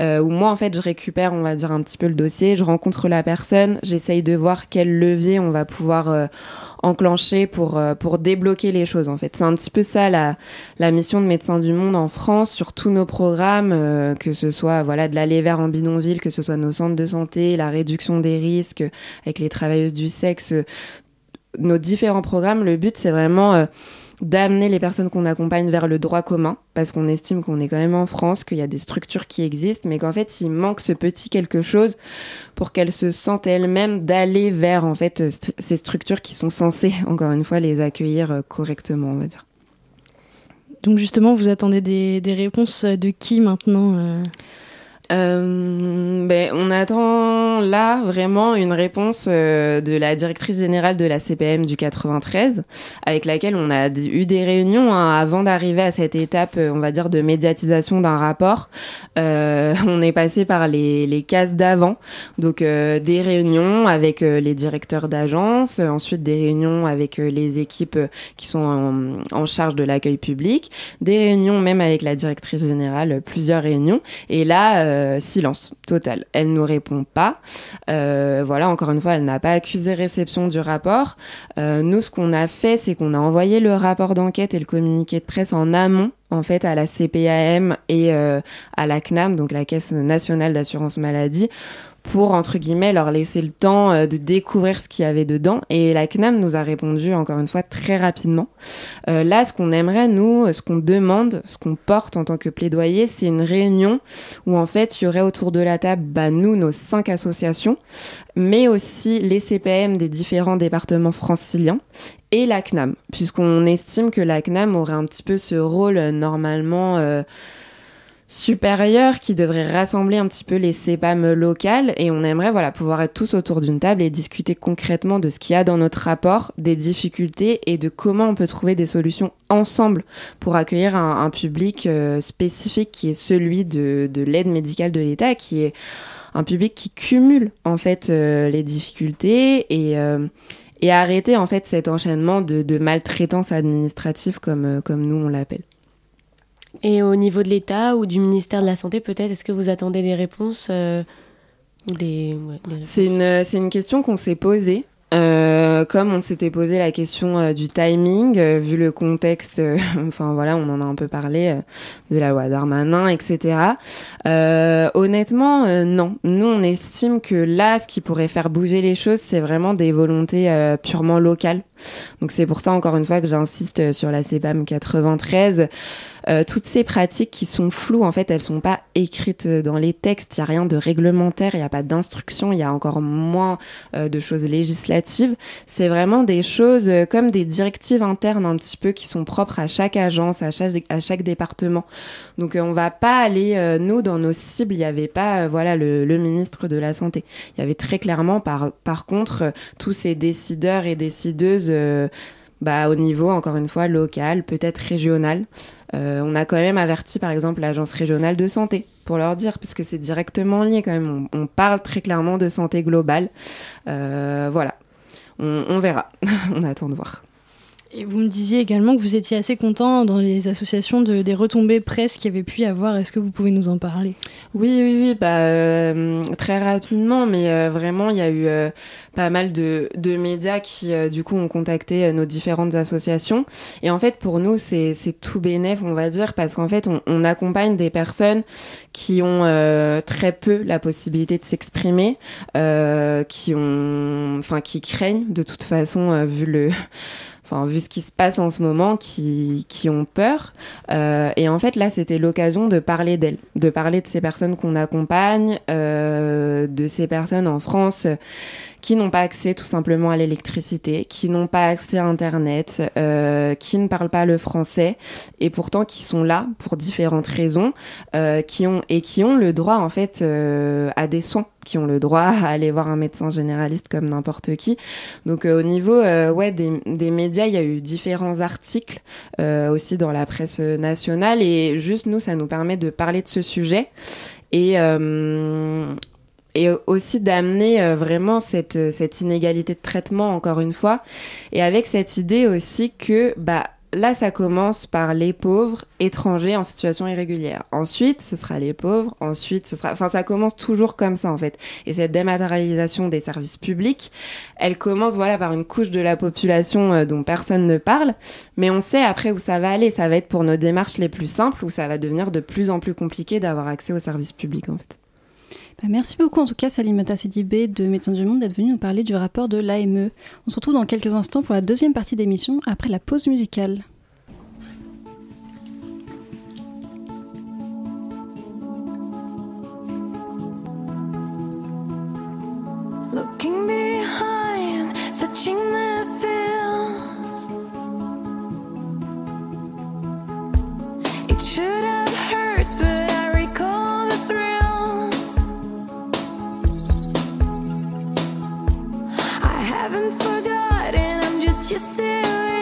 Euh, où moi en fait je récupère, on va dire un petit peu le dossier, je rencontre la personne, j'essaye de voir quel levier on va pouvoir euh, enclencher pour euh, pour débloquer les choses en fait. C'est un petit peu ça la la mission de Médecins du Monde en France sur tous nos programmes, euh, que ce soit voilà de l'aller vers en bidonville, que ce soit nos centres de santé, la réduction des risques avec les travailleuses du sexe, euh, nos différents programmes. Le but c'est vraiment euh, d'amener les personnes qu'on accompagne vers le droit commun, parce qu'on estime qu'on est quand même en France, qu'il y a des structures qui existent, mais qu'en fait, il manque ce petit quelque chose pour qu'elles se sentent elles-mêmes d'aller vers en fait euh, ces structures qui sont censées, encore une fois, les accueillir euh, correctement, on va dire. Donc justement, vous attendez des, des réponses de qui maintenant euh? Euh, ben, on attend là vraiment une réponse euh, de la directrice générale de la CPM du 93, avec laquelle on a eu des réunions hein, avant d'arriver à cette étape, euh, on va dire, de médiatisation d'un rapport. Euh, on est passé par les, les cases d'avant, donc euh, des réunions avec les directeurs d'agence, ensuite des réunions avec les équipes qui sont en, en charge de l'accueil public, des réunions même avec la directrice générale, plusieurs réunions. Et là, euh, silence total. Elle nous répond pas. Euh, voilà, encore une fois, elle n'a pas accusé réception du rapport. Euh, nous, ce qu'on a fait, c'est qu'on a envoyé le rapport d'enquête et le communiqué de presse en amont en fait à la CPAM et à la CNAM, donc la Caisse nationale d'assurance maladie, pour entre guillemets leur laisser le temps euh, de découvrir ce qu'il y avait dedans. Et la CNAM nous a répondu encore une fois très rapidement. Euh, là, ce qu'on aimerait nous, ce qu'on demande, ce qu'on porte en tant que plaidoyer, c'est une réunion où en fait il y aurait autour de la table, bah, nous, nos cinq associations, mais aussi les CPM des différents départements franciliens et la CNAM, puisqu'on estime que la CNAM aurait un petit peu ce rôle euh, normalement euh, supérieur qui devrait rassembler un petit peu les CEPAM locales et on aimerait voilà pouvoir être tous autour d'une table et discuter concrètement de ce qu'il y a dans notre rapport, des difficultés et de comment on peut trouver des solutions ensemble pour accueillir un, public euh, spécifique qui est celui de, de l'aide médicale de l'État, qui est un public qui cumule en fait euh, les difficultés et euh, et arrêter en fait cet enchaînement de, de maltraitance administrative comme comme nous on l'appelle. Et au niveau de l'État ou du ministère de la Santé, peut-être, est-ce que vous attendez des réponses euh, les- C'est une, question qu'on s'est posée. Euh, comme on s'était posé la question euh, du timing, euh, vu le contexte, enfin voilà, on en a un peu parlé de la loi Darmanin, etc. Honnêtement, non. Nous, on estime que là, ce qui pourrait faire bouger les choses, c'est vraiment des volontés purement locales. Donc c'est pour ça, encore une fois, que j'insiste sur la CEPAM 93. Euh, toutes ces pratiques qui sont floues, en fait, elles sont pas écrites euh, dans les textes. Il y a rien de réglementaire, il y a pas d'instruction, il y a encore moins euh, de choses législatives. C'est vraiment des choses euh, comme des directives internes un petit peu qui sont propres à chaque agence, à chaque, à chaque département. Donc euh, on va pas aller, nous, dans nos cibles, il n'y avait pas voilà, le, le ministre de la Santé. Il y avait très clairement, par, par contre, tous ces décideurs et décideuses bah, au niveau, encore une fois, local, peut-être régional. Euh, on a quand même averti, par exemple, l'agence régionale de santé pour leur dire, puisque c'est directement lié quand même. On, parle très clairement de santé globale. Euh, voilà. On verra. on attend de voir. Et vous me disiez également que vous étiez assez content dans les associations de, des retombées presse qu'il y avait pu y avoir. Est-ce que vous pouvez nous en parler? Oui, oui, oui, bah, euh, très rapidement, mais euh, vraiment, il y a eu euh, pas mal de, de médias qui, euh, du coup, ont contacté euh, nos différentes associations. Et en fait, pour nous, c'est tout bénéf, on va dire, parce qu'en fait, on, on accompagne des personnes qui ont euh, très peu la possibilité de s'exprimer, qui ont, enfin, qui craignent de toute façon, vu le vu ce qui se passe en ce moment, qui, qui ont peur. Euh, et en fait, là, c'était l'occasion de parler d'elles, de parler de ces personnes qu'on accompagne, euh, de ces personnes en France qui n'ont pas accès tout simplement à l'électricité, qui n'ont pas accès à Internet, euh, qui ne parlent pas le français, et pourtant qui sont là pour différentes raisons, euh, qui ont et qui ont le droit en fait euh, à des soins, qui ont le droit à aller voir un médecin généraliste comme n'importe qui. Donc euh, au niveau euh, ouais des, des médias, il y a eu différents articles euh, aussi dans la presse nationale, et juste nous, ça nous permet de parler de ce sujet et euh, et aussi d'amener euh, vraiment cette, cette inégalité de traitement, encore une fois, et avec cette idée aussi que bah, là, ça commence par les pauvres étrangers en situation irrégulière. Ensuite, ce sera les pauvres, ensuite, ce sera... Enfin, ça commence toujours comme ça, en fait. Et cette dématérialisation des services publics, elle commence voilà, par une couche de la population euh, dont personne ne parle, mais on sait après où ça va aller. Ça va être pour nos démarches les plus simples, où ça va devenir de plus en plus compliqué d'avoir accès aux services publics, en fait. Bah, merci beaucoup en tout cas Salimata Sidibé de Médecins du Monde d'être venu nous parler du rapport de l'AME. On se retrouve dans quelques instants pour la deuxième partie d'émission après la pause musicale. Haven't forgotten, I'm just used to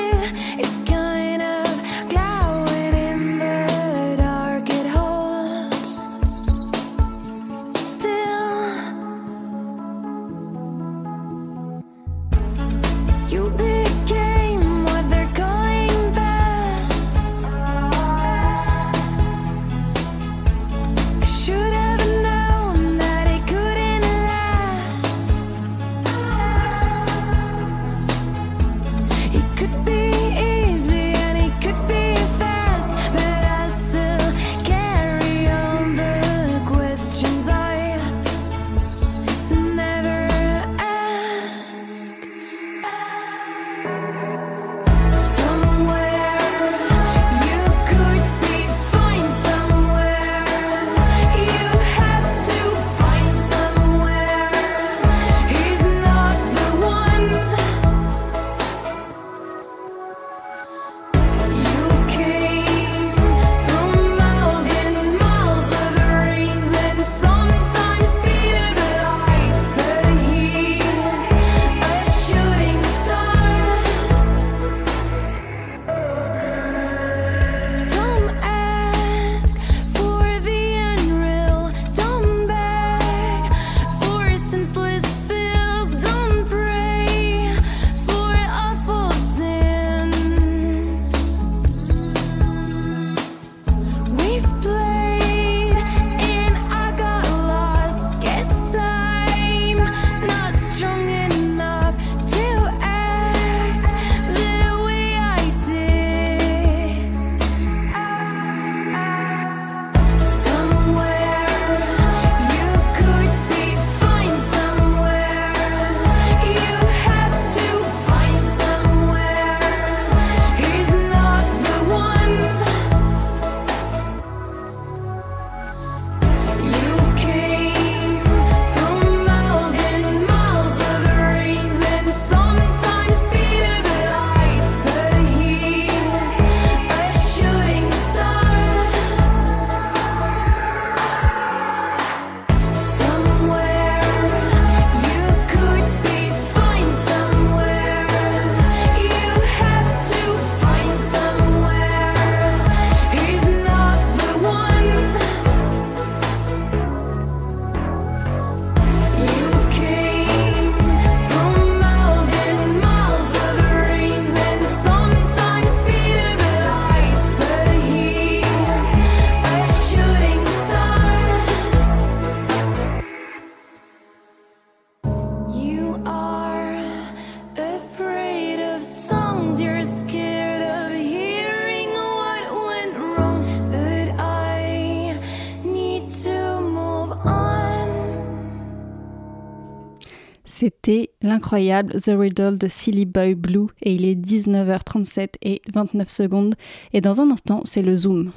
C'était l'incroyable The Riddle de Silly Boy Blue et il est 19h37 et 29 secondes et dans un instant c'est le Zoom.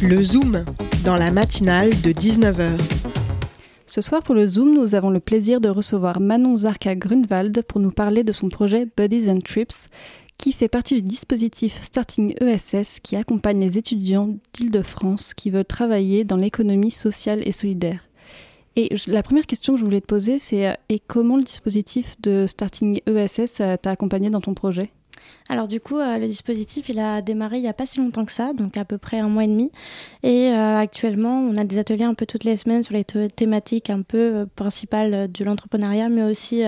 Le Zoom, dans la matinale de 19h. Ce soir pour le Zoom, nous avons le plaisir de recevoir Manon Zarka Grunwald pour nous parler de son projet Buddies and Trips qui fait partie du dispositif Starting ESS qui accompagne les étudiants d'Île-de-France qui veulent travailler dans l'économie sociale et solidaire. Et la première question que je voulais te poser, c'est euh, et comment le dispositif de Starting ESS euh, t'a accompagné dans ton projet? Alors du coup, euh, le dispositif, il a démarré il n'y a pas si longtemps que ça, donc à peu près un mois et demi. Et actuellement, on a des ateliers un peu toutes les semaines sur les thé- thématiques un peu principales de l'entrepreneuriat, mais aussi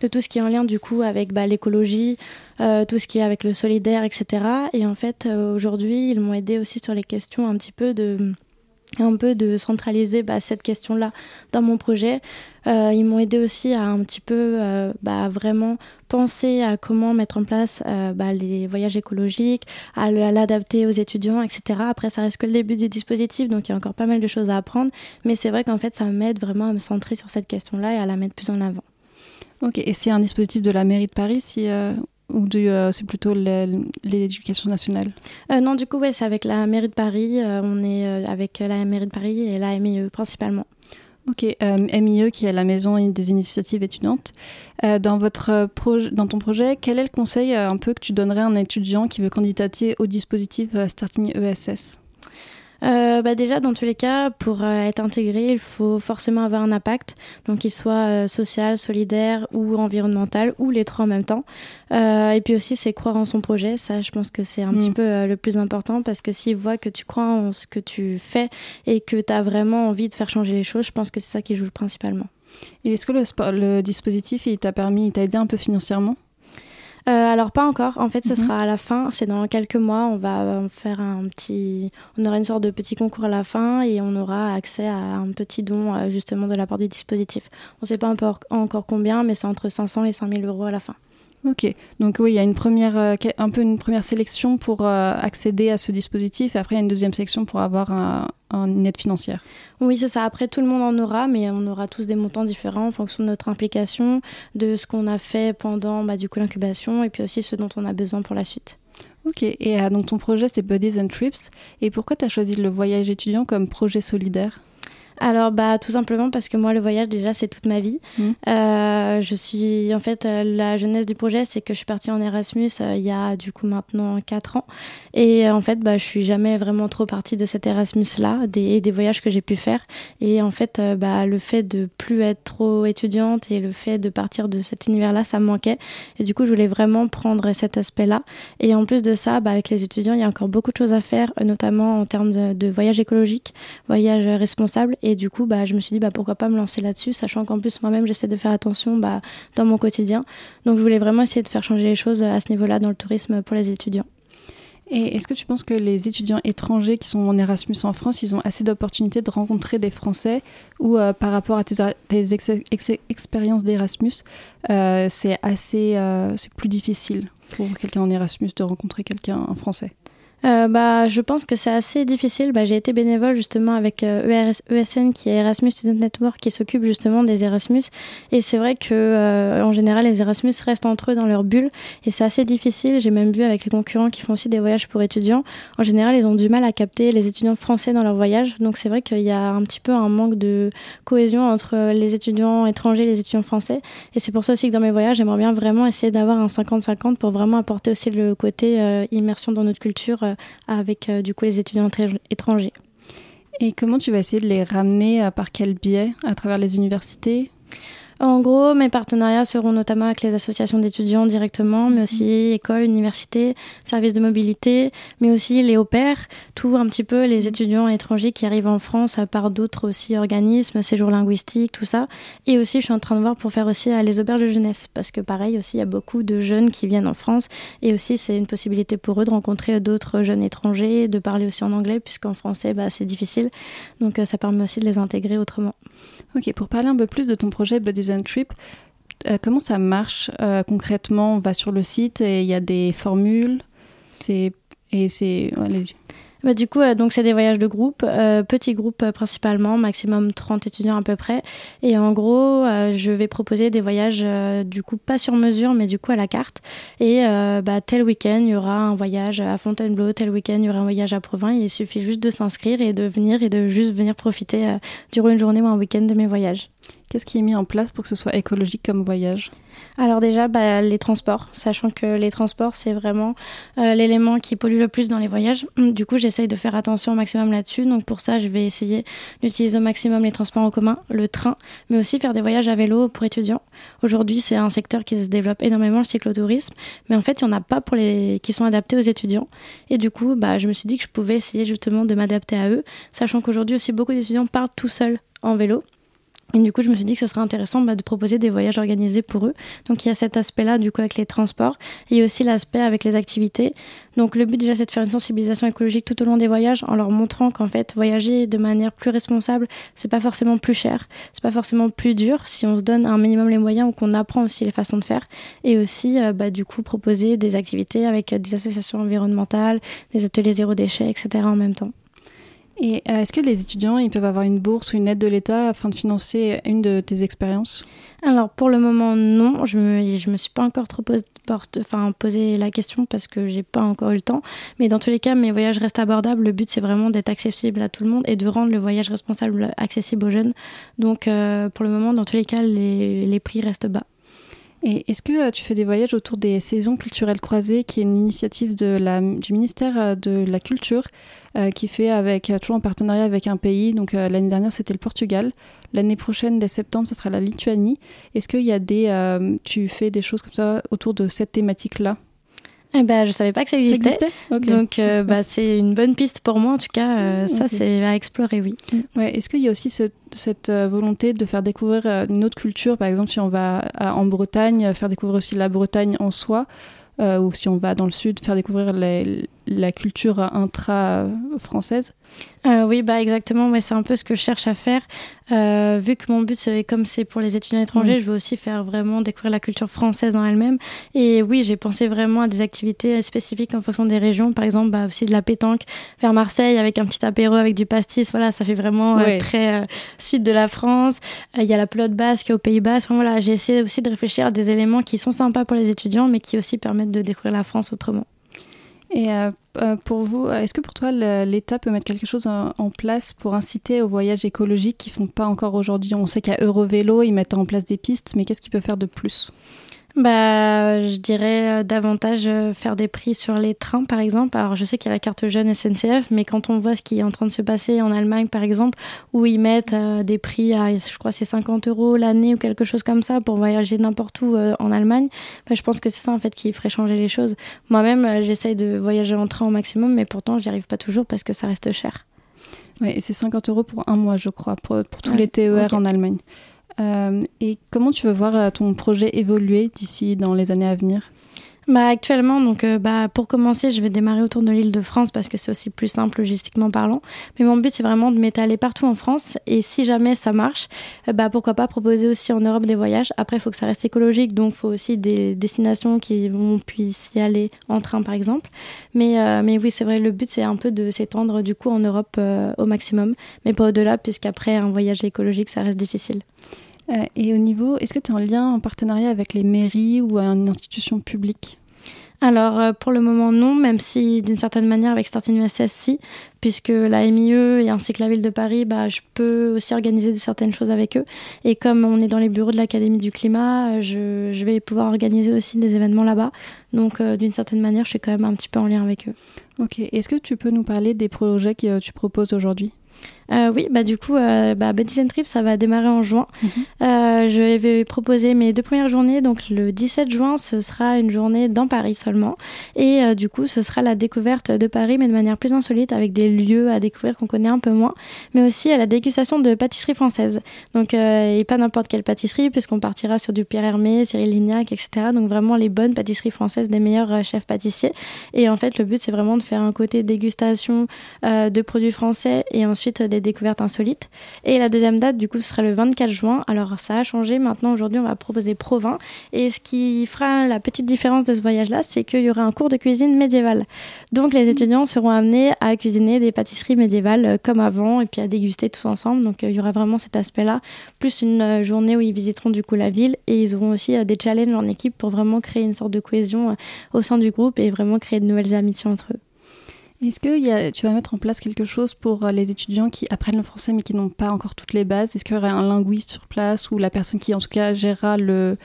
de tout ce qui est en lien du coup avec bah, l'écologie, tout ce qui est avec le solidaire, etc. Et en fait, aujourd'hui, ils m'ont aidé aussi sur les questions un petit peu de un peu de centraliser bah, cette question-là dans mon projet. Euh, ils m'ont aidé aussi à un petit peu euh, bah, vraiment penser à comment mettre en place euh, bah, les voyages écologiques, à l'adapter aux étudiants, etc. Après, ça reste que le début du dispositif, donc il y a encore pas mal de choses à apprendre. Mais c'est vrai qu'en fait, ça m'aide vraiment à me centrer sur cette question-là et à la mettre plus en avant. Ok, et c'est un dispositif de la mairie de Paris si, ou euh, c'est plutôt l'éducation nationale Euh, non, du coup, ouais, c'est avec la mairie de Paris. euh, on est euh, avec la mairie de Paris et la MIE principalement. Ok, MIE qui est la maison des initiatives étudiantes. Dans, votre dans ton projet, quel est le conseil un peu que tu donnerais à un étudiant qui veut candidater au dispositif Starting ESS Euh, bah déjà, dans tous les cas, pour euh, être intégré, il faut forcément avoir un impact, donc qu'il soit euh, social, solidaire ou environnemental, ou les trois en même temps. Et puis aussi, c'est croire en son projet. Ça, je pense que c'est un Mm. petit peu euh, le plus important, parce que s'il voit que tu crois en ce que tu fais et que tu as vraiment envie de faire changer les choses, je pense que c'est ça qui joue principalement. Et est-ce que le, le dispositif il t'a permis, il t'a aidé un peu financièrement? Euh, alors pas encore. En fait, ce Mhm. sera à la fin. C'est dans quelques mois. On va euh, faire un petit. On aura une sorte de petit concours à la fin et on aura accès à un petit don euh, justement de la part du dispositif. On ne sait pas encore, encore combien, mais c'est entre 500 et 5000 euros à la fin. Ok, donc oui, il y a une première, euh, un peu une première sélection pour euh, accéder à ce dispositif, et après il y a une deuxième sélection pour avoir un, un- une aide financière. Oui, c'est ça. Après, tout le monde en aura, mais on aura tous des montants différents en fonction de notre implication, de ce qu'on a fait pendant bah, du coup l'incubation et puis aussi ce dont on a besoin pour la suite. Ok, et euh, donc ton projet c'est Buddies and Trips, et pourquoi tu as choisi le voyage étudiant comme projet solidaire? Alors, bah, tout simplement parce que moi, le voyage, déjà, c'est toute ma vie. Mhm. Euh, je suis, en fait, euh, la jeunesse du projet, c'est que je suis partie en Erasmus euh, il y a, du coup, maintenant 4 ans. Et euh, en fait, bah, je suis jamais vraiment trop partie de cet Erasmus-là, des, des voyages que j'ai pu faire. Et en fait, bah, le fait de plus être trop étudiante et le fait de partir de cet univers-là, ça me manquait. Et du coup, je voulais vraiment prendre cet aspect-là. Et en plus de ça, bah, avec les étudiants, il y a encore beaucoup de choses à faire, notamment en termes de, de voyage écologique, voyage responsable. Et du coup, bah, je me suis dit, bah, pourquoi pas me lancer là-dessus, sachant qu'en plus, moi-même, j'essaie de faire attention bah, dans mon quotidien. Donc, je voulais vraiment essayer de faire changer les choses euh, à ce niveau-là dans le tourisme pour les étudiants. Et est-ce que tu penses que les étudiants étrangers qui sont en Erasmus en France, ils ont assez d'opportunités de rencontrer des Français ou euh, par rapport à tes, tes ex- ex- expériences d'Erasmus, euh, c'est c'est plus difficile pour quelqu'un en Erasmus de rencontrer quelqu'un en français? Euh, bah, je pense que c'est assez difficile. Bah, j'ai été bénévole justement avec euh, ERS ESN qui est Erasmus Student Network qui s'occupe justement des Erasmus. Et c'est vrai que euh, en général les Erasmus restent entre eux dans leur bulle et c'est assez difficile. J'ai même vu avec les concurrents qui font aussi des voyages pour étudiants. En général, ils ont du mal à capter les étudiants français dans leurs voyages. Donc c'est vrai qu'il y a un petit peu un manque de cohésion entre les étudiants étrangers et les étudiants français. Et c'est pour ça aussi que dans mes voyages, j'aimerais bien vraiment essayer d'avoir un 50-50 pour vraiment apporter aussi le côté euh, immersion dans notre culture euh, avec euh, du coup les étudiants étr- étrangers. Et comment tu vas essayer de les ramener par quel biais À travers les universités? En gros, mes partenariats seront notamment avec les associations d'étudiants directement, mais aussi écoles, universités, services de mobilité, mais aussi les au pairs, tout un petit peu les étudiants étrangers qui arrivent en France à part d'autres aussi organismes, séjours linguistiques, tout ça. Et aussi, je suis en train de voir pour faire aussi euh, les auberges de jeunesse, parce que pareil aussi, il y a beaucoup de jeunes qui viennent en France, et aussi c'est une possibilité pour eux de rencontrer d'autres jeunes étrangers, de parler aussi en anglais, puisqu'en français, bah, c'est difficile. Donc euh, ça permet aussi de les intégrer autrement. Ok, pour parler un peu plus de ton projet Buddies and Trip, euh, comment ça marche euh, concrètement? On va sur le site et il y a des formules. C'est et c'est allez, Bah, du coup, euh, donc c'est des voyages de groupe, euh, petits groupes euh, principalement, maximum 30 étudiants à peu près. Et en gros, euh, je vais proposer des voyages euh, du coup pas sur mesure, mais du coup à la carte. Et euh, bah, tel week-end, il y aura un voyage à Fontainebleau, tel week-end, il y aura un voyage à Provins. Il suffit juste de s'inscrire et de venir et de juste venir profiter durant une journée ou un week-end de mes voyages. Qu'est-ce qui est mis en place pour que ce soit écologique comme voyage? Alors déjà, bah, les transports, sachant que les transports, c'est vraiment euh, l'élément qui pollue le plus dans les voyages. Du coup, j'essaye de faire attention au maximum là-dessus. Donc pour ça, je vais essayer d'utiliser au maximum les transports en commun, le train, mais aussi faire des voyages à vélo pour étudiants. Aujourd'hui, c'est un secteur qui se développe énormément, le cyclotourisme, mais en fait, il n'y en a pas pour les qui sont adaptés aux étudiants. Et du coup, bah, je me suis dit que je pouvais essayer justement de m'adapter à eux, sachant qu'aujourd'hui aussi, beaucoup d'étudiants partent tout seuls en vélo. Et du coup, je me suis dit que ce serait intéressant bah, de proposer des voyages organisés pour eux. Donc, il y a cet aspect-là, du coup, avec les transports. Il y a aussi l'aspect avec les activités. Donc, le but, déjà, c'est de faire une sensibilisation écologique tout au long des voyages en leur montrant qu'en fait, voyager de manière plus responsable, c'est pas forcément plus cher, c'est pas forcément plus dur si on se donne un minimum les moyens ou qu'on apprend aussi les façons de faire. Et aussi, euh, bah, du coup, proposer des activités avec euh, des associations environnementales, des ateliers zéro déchet, etc. en même temps. Et euh, est-ce que les étudiants ils peuvent avoir une bourse ou une aide de l'État afin de financer une de tes expériences? Alors pour le moment non, je me je me suis pas encore trop posé, la question parce que j'ai pas encore eu le temps. Mais dans tous les cas, mes voyages restent abordables. Le but c'est vraiment d'être accessible à tout le monde et de rendre le voyage responsable accessible aux jeunes. Donc euh, pour le moment, dans tous les cas, les, les prix restent bas. Et est-ce que euh, tu fais des voyages autour des saisons culturelles croisées, qui est une initiative du ministère euh, de la Culture, euh, qui fait avec, toujours en partenariat avec un pays? Donc l'année dernière, c'était le Portugal. L'année prochaine, dès septembre, ce sera la Lituanie. Est-ce qu'il y a des, tu fais des choses comme ça autour de cette thématique-là? Eh ben, je savais pas que ça Ça existait. Donc euh, bah, c'est une bonne piste pour moi en tout cas. euh, Ça Ok. c'est à explorer, oui. Ouais, Est-ce qu'il y a aussi ce- cette euh, volonté de faire découvrir une autre culture? Par exemple, si on va à- en Bretagne, faire découvrir aussi la Bretagne en soi, euh, ou si on va dans le sud, faire découvrir les- la culture intra-française Euh, oui, bah exactement. Ouais, c'est un peu ce que je cherche à faire. Euh, vu que mon but, c'est comme c'est pour les étudiants étrangers, je veux aussi faire vraiment découvrir la culture française en elle-même. Et oui, j'ai pensé vraiment à des activités spécifiques en fonction des régions. Par exemple, bah, aussi de la pétanque vers Marseille avec un petit apéro avec du pastis. Voilà, ça fait vraiment euh, très sud de la France. Il y a la pelote basque au Pays Basque. Enfin, voilà, j'ai essayé aussi de réfléchir à des éléments qui sont sympas pour les étudiants, mais qui aussi permettent de découvrir la France autrement. Et euh, euh, pour vous, euh, est-ce que pour toi, l'État peut mettre quelque chose en, place pour inciter au voyage écologique qu'ils font pas encore aujourd'hui? On sait qu'à Eurovélo, ils mettent en place des pistes, mais qu'est-ce qu'ils peuvent faire de plus? Bah, je dirais euh, davantage euh, faire des prix sur les trains, par exemple. Alors, je sais qu'il y a la carte jeune SNCF, mais quand on voit ce qui est en train de se passer en Allemagne, par exemple, où ils mettent euh, des prix à, je crois, c'est 50 euros l'année ou quelque chose comme ça pour voyager n'importe où euh, en Allemagne, bah, je pense que c'est ça, en fait, qui ferait changer les choses. Moi-même, euh, j'essaye de voyager en train au maximum, mais pourtant, j'y arrive pas toujours parce que ça reste cher. Ouais, et c'est 50 euros pour un mois, je crois, pour, pour tous Ouais, les TER en Allemagne. Euh, et comment tu veux voir euh, ton projet évoluer d'ici dans les années à venir? Bah, actuellement, donc, euh, bah, pour commencer, je vais démarrer autour de l'île de France parce que c'est aussi plus simple logistiquement parlant. Mais mon but, c'est vraiment de m'étaler partout en France. Et si jamais ça marche, bah, pourquoi pas proposer aussi en Europe des voyages. Après, il faut que ça reste écologique, donc il faut aussi des destinations qui vont puisse y aller en train, par exemple. Mais, mais oui, c'est vrai, le but, c'est un peu de s'étendre du coup en Europe au maximum, mais pas au-delà, puisqu'après, un voyage écologique, ça reste difficile. Euh, Et au niveau, est-ce que tu es en lien, en partenariat avec les mairies ou une institution publique? Alors, euh, pour le moment, non, même si d'une certaine manière, avec Starting USS, si, puisque la MIE et ainsi que la ville de Paris, bah, je peux aussi organiser certaines choses avec eux. Et comme on est dans les bureaux de l'Académie du climat, euh, je, je vais pouvoir organiser aussi des événements là-bas. Donc, euh, d'une certaine manière, je suis quand même un petit peu en lien avec eux. Ok. Est-ce que tu peux nous parler des projets que tu proposes aujourd'hui? Euh, oui, bah du coup, euh, bah, Buddies and Trips, ça va démarrer en juin. Euh, je vais proposer mes deux premières journées. Donc le 17 juin, ce sera une journée dans Paris seulement. Et euh, du coup, ce sera la découverte de Paris, mais de manière plus insolite, avec des lieux à découvrir qu'on connaît un peu moins. Mais aussi à la dégustation de pâtisserie française. Donc, et pas n'importe quelle pâtisserie, puisqu'on partira sur du Pierre Hermé, Cyril Lignac, etc. Donc vraiment les bonnes pâtisseries françaises des meilleurs chefs pâtissiers. Et en fait, le but, c'est vraiment de faire un côté dégustation de produits français et ensuite des des découvertes insolites. Et la deuxième date, du coup, ce sera le 24 juin. Alors ça a changé. Maintenant, aujourd'hui, on va proposer Provins. Et ce qui fera la petite différence de ce voyage-là, c'est qu'il y aura un cours de cuisine médiévale. Donc les étudiants seront amenés à cuisiner des pâtisseries médiévales euh, comme avant et puis à déguster tous ensemble. Donc euh, il y aura vraiment cet aspect-là, plus une euh, journée où ils visiteront du coup la ville et ils auront aussi des challenges en équipe pour vraiment créer une sorte de cohésion au sein du groupe et vraiment créer de nouvelles amitiés entre eux. Est-ce que y a- tu vas mettre en place quelque chose pour euh, les étudiants qui apprennent le français mais qui n'ont pas encore toutes les bases? Est-ce qu'il y aurait un linguiste sur place ou la personne qui en tout cas gérera le,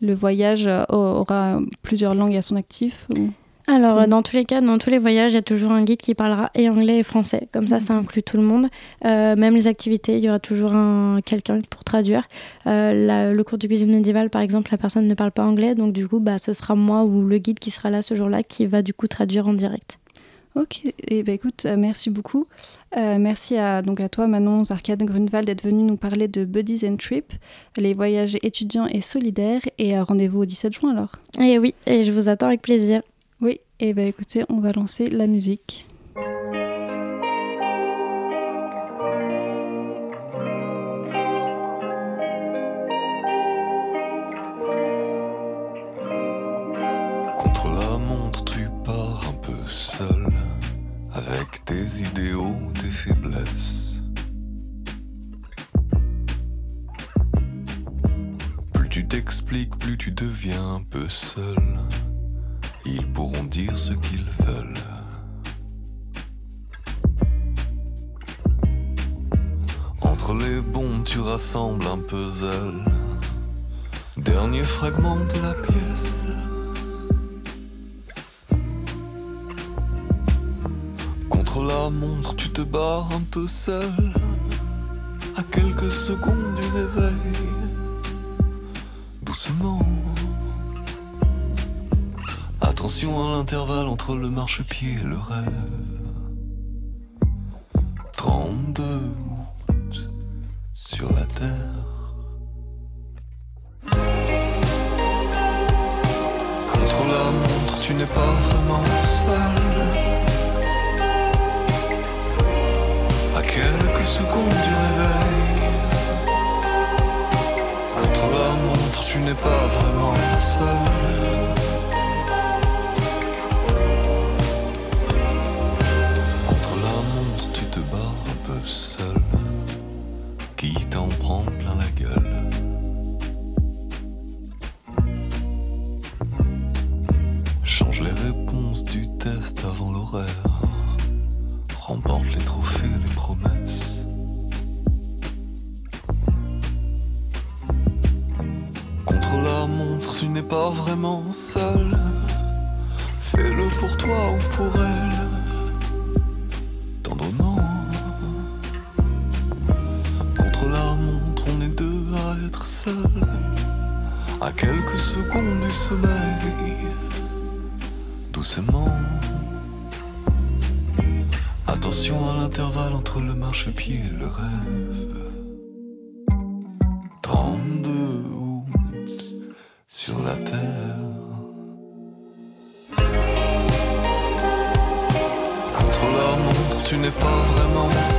le voyage euh, aura plusieurs langues à son actif ou- Alors, euh, Mm. dans tous les cas, dans tous les voyages, il y a toujours un guide qui parlera et anglais et français. Comme ça, ça inclut tout le monde. Euh, même les activités, il y aura toujours un, quelqu'un pour traduire. Euh, la- le cours de cuisine médiévale, par exemple, la personne ne parle pas anglais. Donc, du coup, bah, ce sera moi ou le guide qui sera là ce jour-là qui va du coup traduire en direct. Ok, et ben écoute, euh, merci beaucoup. Euh, merci à, donc à toi, Manon Zarkad Grunewald, d'être venu nous parler de Buddies and Trip, les voyages étudiants et solidaires. Et euh, rendez-vous au 17 juin alors. Et oui, et je vous attends avec plaisir. Oui, et ben écoutez, on va lancer la musique. Contre la montre, tu pars un peu seul, avec tes idéaux, tes faiblesses. Plus tu t'expliques, plus tu deviens un peu seul. Ils pourront dire ce qu'ils veulent. Entre les bombes, tu rassembles un puzzle. Dernier fragment de la pièce. La montre, tu te bats un peu seul. À quelques secondes du réveil. Doucement. Attention à l'intervalle entre le marchepied et le rêve.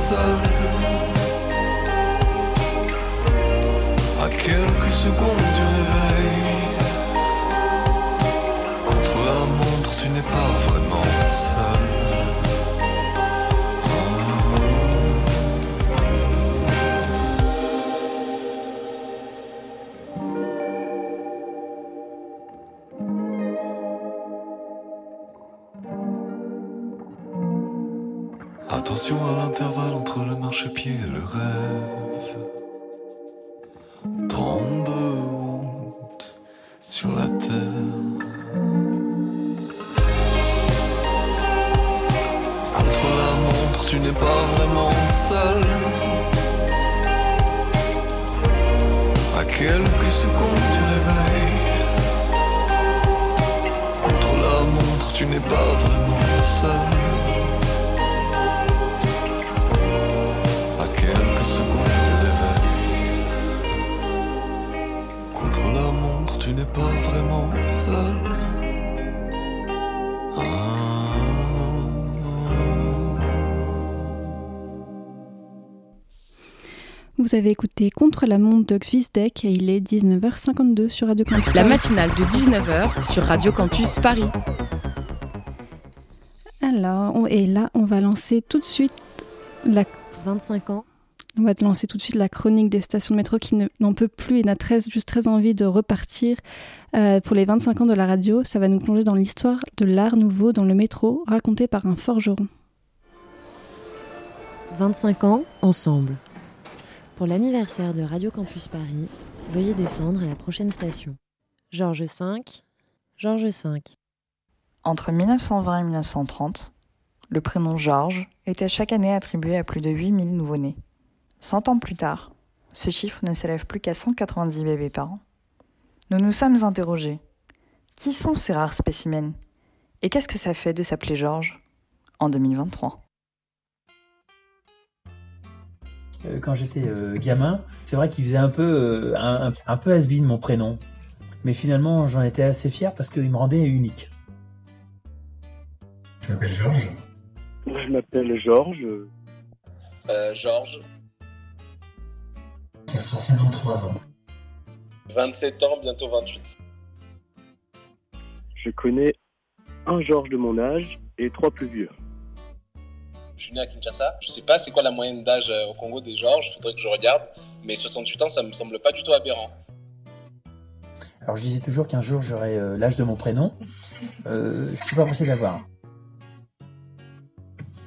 Seul. À quelques secondes du réveil. Contre la montre, tu n'es pas avez écouté Contre la montre de Xvisdeck et il est 19h52 sur Radio Campus. La matinale de 19h sur Radio Campus Paris. Alors, on- et là, on va lancer tout de suite la 25 ans. On va te lancer tout de suite la chronique des stations de métro qui ne- n'en peut plus et n'a très, juste très envie de repartir euh, pour les 25 ans de la radio. Ça va nous plonger dans l'histoire de l'art nouveau dans le métro, raconté par un forgeron. 25 ans ensemble. Pour l'anniversaire de Radio Campus Paris, veuillez descendre à la prochaine station. Georges V, Georges V. Entre 1920 et 1930, le prénom Georges était chaque année attribué à plus de 8000 nouveau-nés. Cent ans plus tard, ce chiffre ne s'élève plus qu'à 190 bébés par an. Nous nous sommes interrogés. Qui sont ces rares spécimens? Et qu'est-ce que ça fait de s'appeler Georges? En 2023 quand j'étais euh, gamin, c'est vrai qu'il faisait un peu euh, un, peu has-been mon prénom. Mais finalement, j'en étais assez fier parce qu'il me rendait unique. Je m'appelle Georges? Je m'appelle Georges. Euh, Georges, Ça fera 53 ans. 27 ans, bientôt 28. Je connais un Georges de mon âge et trois plus vieux. Je suis né à Kinshasa. Je sais pas c'est quoi la moyenne d'âge euh, au Congo des Georges, faudrait que je regarde. Mais 68 ans, ça me semble pas du tout aberrant. Alors je disais toujours qu'un jour j'aurais euh, l'âge de mon prénom. Euh, je suis pas pressé d'avoir.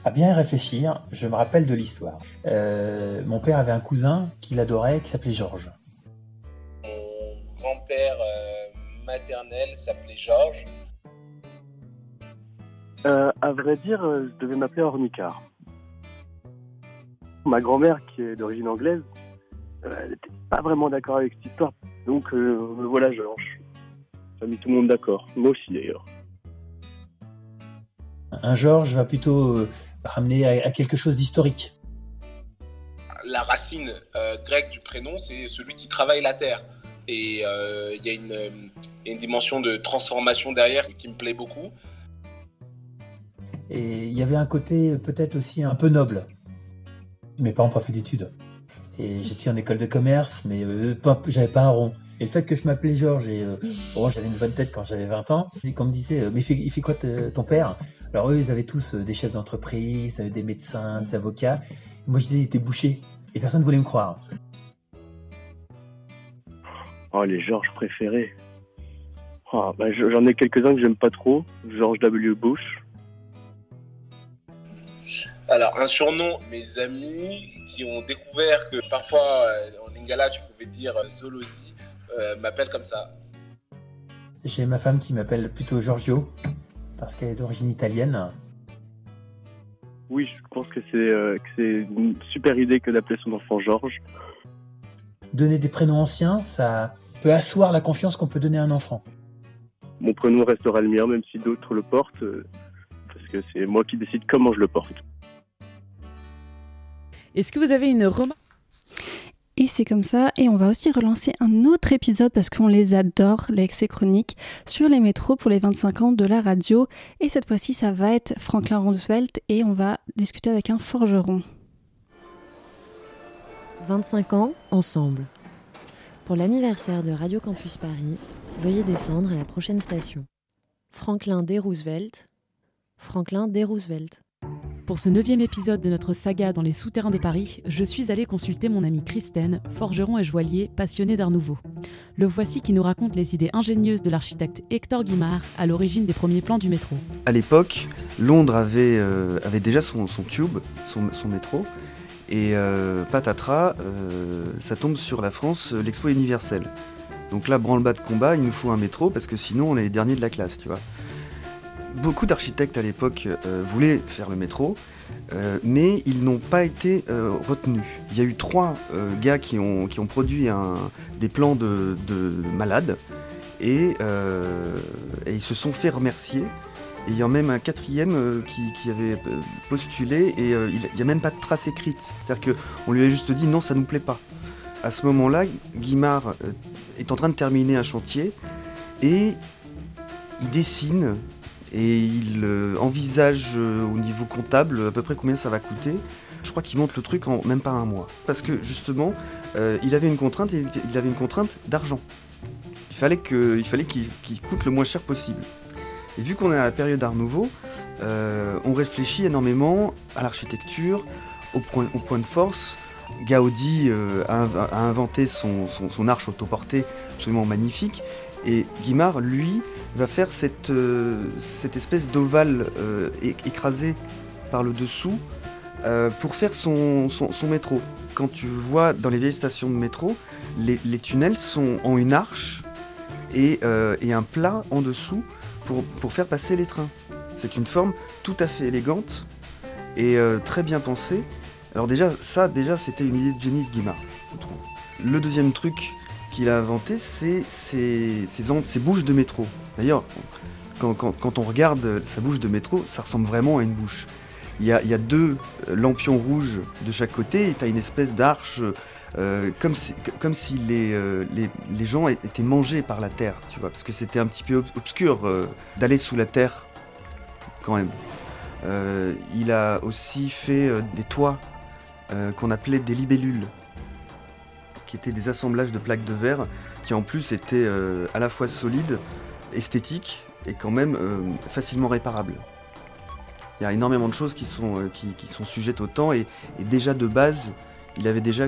À bien y réfléchir, je me rappelle de l'histoire. Euh, mon père avait un cousin qu'il adorait qui s'appelait Georges. Mon grand-père maternel s'appelait Georges. Euh, à vrai dire, euh, je devais m'appeler Ornicard. Ma grand-mère, qui est d'origine anglaise, euh, elle n'était pas vraiment d'accord avec cette histoire. Donc euh, me voilà Georges. Ça a mis tout le monde d'accord. Moi aussi d'ailleurs. Un Georges va plutôt euh, ramener à, à quelque chose d'historique. La racine euh, grecque du prénom, c'est celui qui travaille la terre. Et euh, y, euh, il y a une dimension de transformation derrière qui me plaît beaucoup. Et il y avait un côté peut-être aussi un peu noble. Mes parents n'ont pas fait d'études. Et j'étais en école de commerce, mais euh, j'avais pas un rond. Et le fait que je m'appelais Georges et euh, bon, j'avais une bonne tête quand j'avais 20 ans, c'est qu'on me disait, euh, mais il fait, il fait quoi ton père? Alors eux, ils avaient tous euh, des chefs d'entreprise, euh, des médecins, des avocats. Moi, je disais, il était bouché. Et personne ne voulait me croire. Oh, les Georges préférés. Oh, bah, je- J'en ai quelques-uns que j'aime pas trop. George W. Bush. Alors, un surnom, mes amis qui ont découvert que parfois euh, en lingala tu pouvais dire euh, Zolosi, euh, m'appellent comme ça. J'ai ma femme qui m'appelle plutôt Giorgio, parce qu'elle est d'origine italienne. Oui, je pense que c'est euh, que c'est une super idée que d'appeler son enfant Georges. Donner des prénoms anciens, ça peut asseoir la confiance qu'on peut donner à un enfant. Mon prénom restera le mien, même si d'autres le portent, euh, que c'est moi qui décide comment je le porte. Est-ce que vous avez une remarque? Et c'est comme ça, et on va aussi relancer un autre épisode parce qu'on les adore, les excès chroniques, sur les métros pour les 25 ans de la radio. Et cette fois-ci, ça va être Franklin Roosevelt et on va discuter avec un forgeron. 25 ans ensemble. Pour l'anniversaire de Radio Campus Paris, veuillez descendre à la prochaine station. Franklin D. Roosevelt. Franklin D. Roosevelt. Pour ce neuvième épisode de notre saga dans les souterrains de Paris, je suis allée consulter mon ami Christine, forgeron et joaillier passionné d'art nouveau. Le voici qui nous raconte les idées ingénieuses de l'architecte Hector Guimard à l'origine des premiers plans du métro. À l'époque, Londres avait, euh, avait déjà son, son tube, son, son métro, et euh, patatras, euh, ça tombe sur la France, l'expo universelle. Donc là, branle-bas de combat, il nous faut un métro parce que sinon on est les derniers de la classe, tu vois. Beaucoup d'architectes à l'époque euh, voulaient faire le métro, euh, mais ils n'ont pas été euh, retenus. Il y a eu trois gars qui ont, produit des plans de, de malades, et, ils se sont fait remercier. Et il y a même un quatrième qui, avait postulé et il n'y a même pas de trace écrite. C'est-à-dire qu'on lui a juste dit non, ça ne nous plaît pas. À ce moment-là, Guimard est en train de terminer un chantier et il dessine et il euh, envisage euh, au niveau comptable à peu près combien ça va coûter. Je crois qu'il monte le truc en même pas un mois. Parce que justement, euh, il avait une contrainte, il avait une contrainte d'argent. Il fallait qu'il coûte le moins cher possible. Et vu qu'on est à la période Art Nouveau, on réfléchit énormément à l'architecture, au point, de force. Gaudi a, inv- a inventé son arche autoportée absolument magnifique. Et Guimard, lui, va faire cette, euh, cette espèce d'ovale euh, écrasé par le dessous euh, pour faire son, son- métro. Quand tu vois dans les vieilles stations de métro, les, les tunnels sont en une arche et, euh, et un plat en dessous pour, pour faire passer les trains. C'est une forme tout à fait élégante et très bien pensée. Alors déjà, ça, déjà, c'était une idée de génie de Guimard, je trouve. Le deuxième truc qu'il a inventé, c'est ces bouches de métro. D'ailleurs, quand, on regarde sa bouche de métro, ça ressemble vraiment à une bouche. Il y a, deux euh, lampions rouges de chaque côté et tu as une espèce d'arche euh, comme si, les, euh, gens étaient mangés par la terre, tu vois, parce que c'était un petit peu ob- obscur d'aller sous la terre quand même. Il a aussi fait des toits qu'on appelait des libellules, qui étaient des assemblages de plaques de verre qui en plus étaient euh, à la fois solides, esthétiques et quand même euh, facilement réparables. Il y a énormément de choses qui sont, euh, qui, sont sujettes au temps et, déjà de base, il avait déjà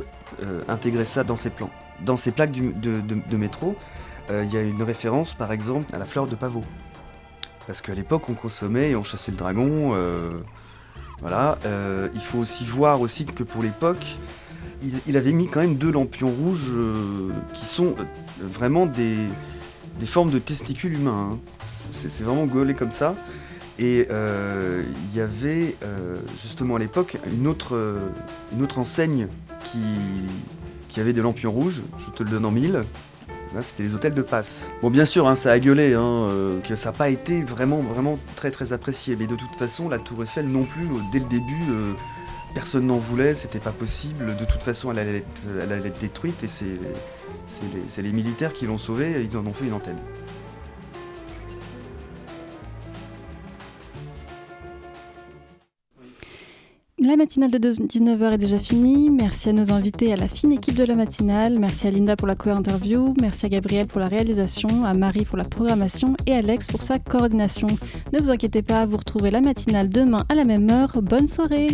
intégré ça dans ses plans. Dans ses plaques de, métro, il y a une référence par exemple à la fleur de pavot. Parce qu'à l'époque, on consommait et on chassait le dragon. voilà. Il faut aussi voir aussi que pour l'époque, il, avait mis quand même deux lampions rouges euh, qui sont euh, vraiment des, formes de testicules humains. hein. C'est vraiment gaulé comme ça. Et euh, il y avait justement à l'époque une autre, enseigne qui, avait des lampions rouges, je te le donne en mille. Là, c'était les hôtels de passe. Bon, bien sûr, hein, ça a gueulé, hein, que ça n'a pas été vraiment, vraiment très, très apprécié. Mais de toute façon, la Tour Eiffel non plus, dès le début, personne n'en voulait, c'était pas possible. De toute façon, elle allait être, détruite et c'est les, militaires qui l'ont sauvée, ils en ont fait une antenne. La matinale de 19h est déjà finie. Merci à nos invités à la fine équipe de la matinale. Merci à Linda pour la co-interview. Merci à Gabriel pour la réalisation, à Marie pour la programmation et à Alex pour sa coordination. Ne vous inquiétez pas, vous retrouverez la matinale demain à la même heure. Bonne soirée!